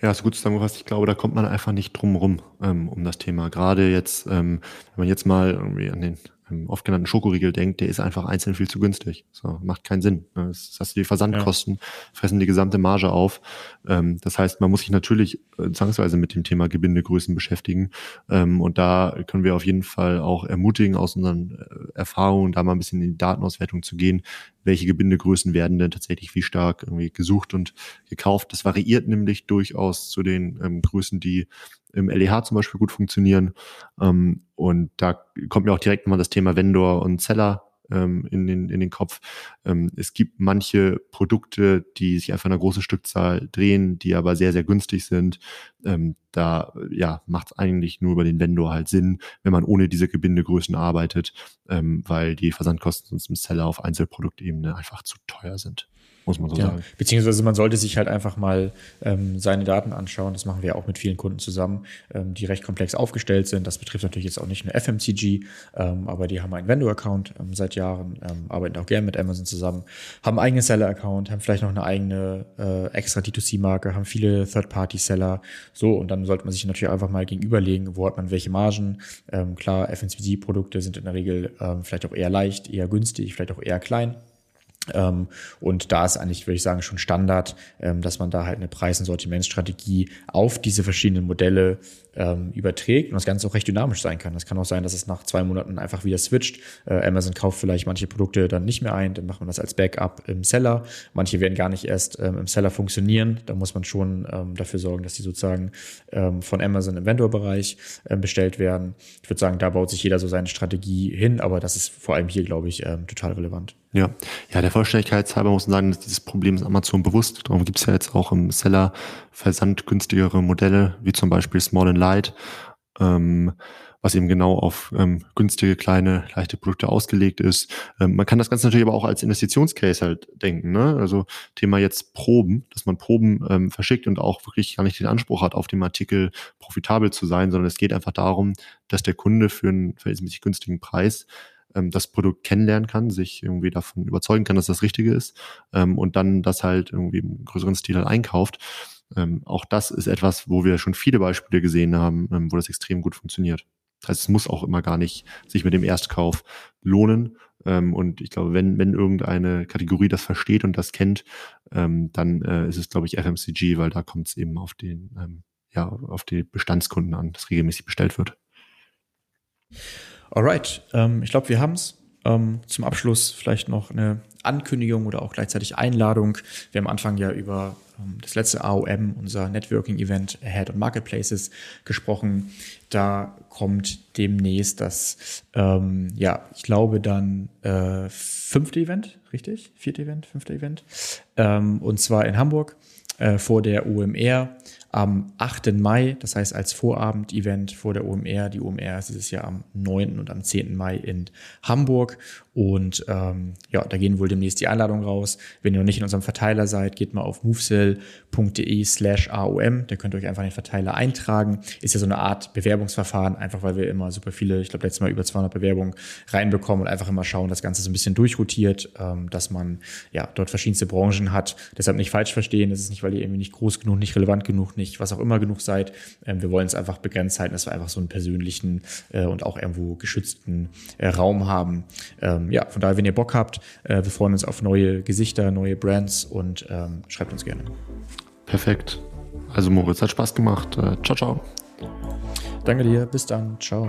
ja, ist gut zusammengefasst. Ich glaube, da kommt man einfach nicht drum rum ähm, um das Thema. Gerade jetzt, ähm, wenn man jetzt mal irgendwie an den ähm, oft genannten Schokoriegel denkt, der ist einfach einzeln viel zu günstig. So, macht keinen Sinn. Ne? Das du die Versandkosten, ja. fressen die gesamte Marge auf. Ähm, das heißt, man muss sich natürlich äh, zwangsweise mit dem Thema Gebindegrößen beschäftigen. Ähm, und da können wir auf jeden Fall auch ermutigen, aus unseren äh, Erfahrungen da mal ein bisschen in die Datenauswertung zu gehen. Welche Gebindegrößen werden denn tatsächlich wie stark irgendwie gesucht und gekauft? Das variiert nämlich durchaus zu den ähm, Größen, die im LEH zum Beispiel gut funktionieren. Ähm, und da kommt mir auch direkt mal das Thema Vendor und Seller ähm, in, den, in den Kopf. Ähm, es gibt manche Produkte, die sich einfach in einer großen Stückzahl drehen, die aber sehr, sehr günstig sind. Ähm, da ja, macht es eigentlich nur über den Vendor halt Sinn, wenn man ohne diese Gebindegrößen arbeitet, ähm, weil die Versandkosten sonst im Seller auf Einzelproduktebene einfach zu teuer sind muss man so ja, sagen. Beziehungsweise man sollte sich halt einfach mal ähm, seine Daten anschauen. Das machen wir auch mit vielen Kunden zusammen, ähm, die recht komplex aufgestellt sind. Das betrifft natürlich jetzt auch nicht nur FMCG, ähm, aber die haben einen Vendor-Account ähm, seit Jahren, ähm, arbeiten auch gerne mit Amazon zusammen, haben einen eigenen Seller-Account, haben vielleicht noch eine eigene äh, extra D2C-Marke, haben viele Third-Party-Seller. So, und dann sollte man sich natürlich einfach mal gegenüberlegen, wo hat man welche Margen. Ähm, klar, FMCG-Produkte sind in der Regel vielleicht auch eher leicht, eher günstig, vielleicht auch eher klein. Ähm, und da ist eigentlich, würde ich sagen, schon Standard, ähm, dass man da halt eine Preis- und Sortimentsstrategie auf diese verschiedenen Modelle ähm, überträgt und das Ganze auch recht dynamisch sein kann. Das kann auch sein, dass es nach zwei Monaten einfach wieder switcht. Äh, Amazon kauft vielleicht manche Produkte dann nicht mehr ein, dann macht man das als Backup im Seller. Manche werden gar nicht erst im Seller funktionieren. Da muss man schon dafür sorgen, dass die sozusagen von Amazon im Vendor-Bereich bestellt werden. Ich würde sagen, da baut sich jeder so seine Strategie hin, aber das ist vor allem hier, glaube ich, total relevant. Ja, ja, der Vollständigkeit halber muss man sagen, dass dieses Problem ist Amazon bewusst. Darum gibt es ja jetzt auch im Seller versandgünstigere Modelle, wie zum Beispiel Small and Light, ähm, was eben genau auf ähm, günstige, kleine, leichte Produkte ausgelegt ist. Ähm, man kann das Ganze natürlich aber auch als Investitionscase halt denken. Ne? Also Thema jetzt Proben, dass man Proben ähm, verschickt und auch wirklich gar nicht den Anspruch hat, auf dem Artikel profitabel zu sein, sondern es geht einfach darum, dass der Kunde für einen verhältnismäßig günstigen Preis ähm, das Produkt kennenlernen kann, sich irgendwie davon überzeugen kann, dass das Richtige ist ähm, und dann das halt irgendwie im größeren Stil halt einkauft. Ähm, auch das ist etwas, wo wir schon viele Beispiele gesehen haben, ähm, wo das extrem gut funktioniert. Das heißt, es muss auch immer gar nicht sich mit dem Erstkauf lohnen. Ähm, und ich glaube, wenn, wenn irgendeine Kategorie das versteht und das kennt, ähm, dann äh, ist es, glaube ich, FMCG, weil da kommt es eben auf den, ähm, ja, auf die Bestandskunden an, das regelmäßig bestellt wird. Alright, ähm, ich glaube, wir haben es. Ähm, zum Abschluss vielleicht noch eine Ankündigung oder auch gleichzeitig Einladung. Wir haben am Anfang ja über ähm, das letzte AOM, unser Networking-Event Ahead on Marketplaces, gesprochen. Da kommt demnächst das, ähm, ja, ich glaube dann äh, fünfte Event, richtig? Vierte Event, fünfte Event. Ähm, und zwar in Hamburg äh, vor der OMR am 8. Mai, das heißt als Vorabend-Event vor der OMR. Die OMR ist dieses Jahr am 9. und am 10. Mai in Hamburg. Und ähm, ja, da gehen wohl demnächst die Einladungen raus. Wenn ihr noch nicht in unserem Verteiler seid, geht mal auf movesell.de slash AOM. Da könnt ihr euch einfach in den Verteiler eintragen. Ist ja so eine Art Bewerbungsverfahren, einfach weil wir immer super viele, ich glaube letztes Mal über 200 Bewerbungen reinbekommen und einfach immer schauen, das Ganze so ein bisschen durchrotiert, ähm, dass man ja dort verschiedenste Branchen hat. Deshalb nicht falsch verstehen. Das ist nicht, weil ihr irgendwie nicht groß genug, nicht relevant genug, nicht was auch immer genug seid. Ähm, wir wollen es einfach begrenzt halten, dass wir einfach so einen persönlichen äh, und auch irgendwo geschützten äh, Raum haben. Ähm, ähm, ja, von daher, wenn ihr Bock habt, äh, wir freuen uns auf neue Gesichter, neue Brands und ähm, schreibt uns gerne. Perfekt. Also Moritz, hat Spaß gemacht. Äh, ciao, ciao. Danke dir. Bis dann. Ciao.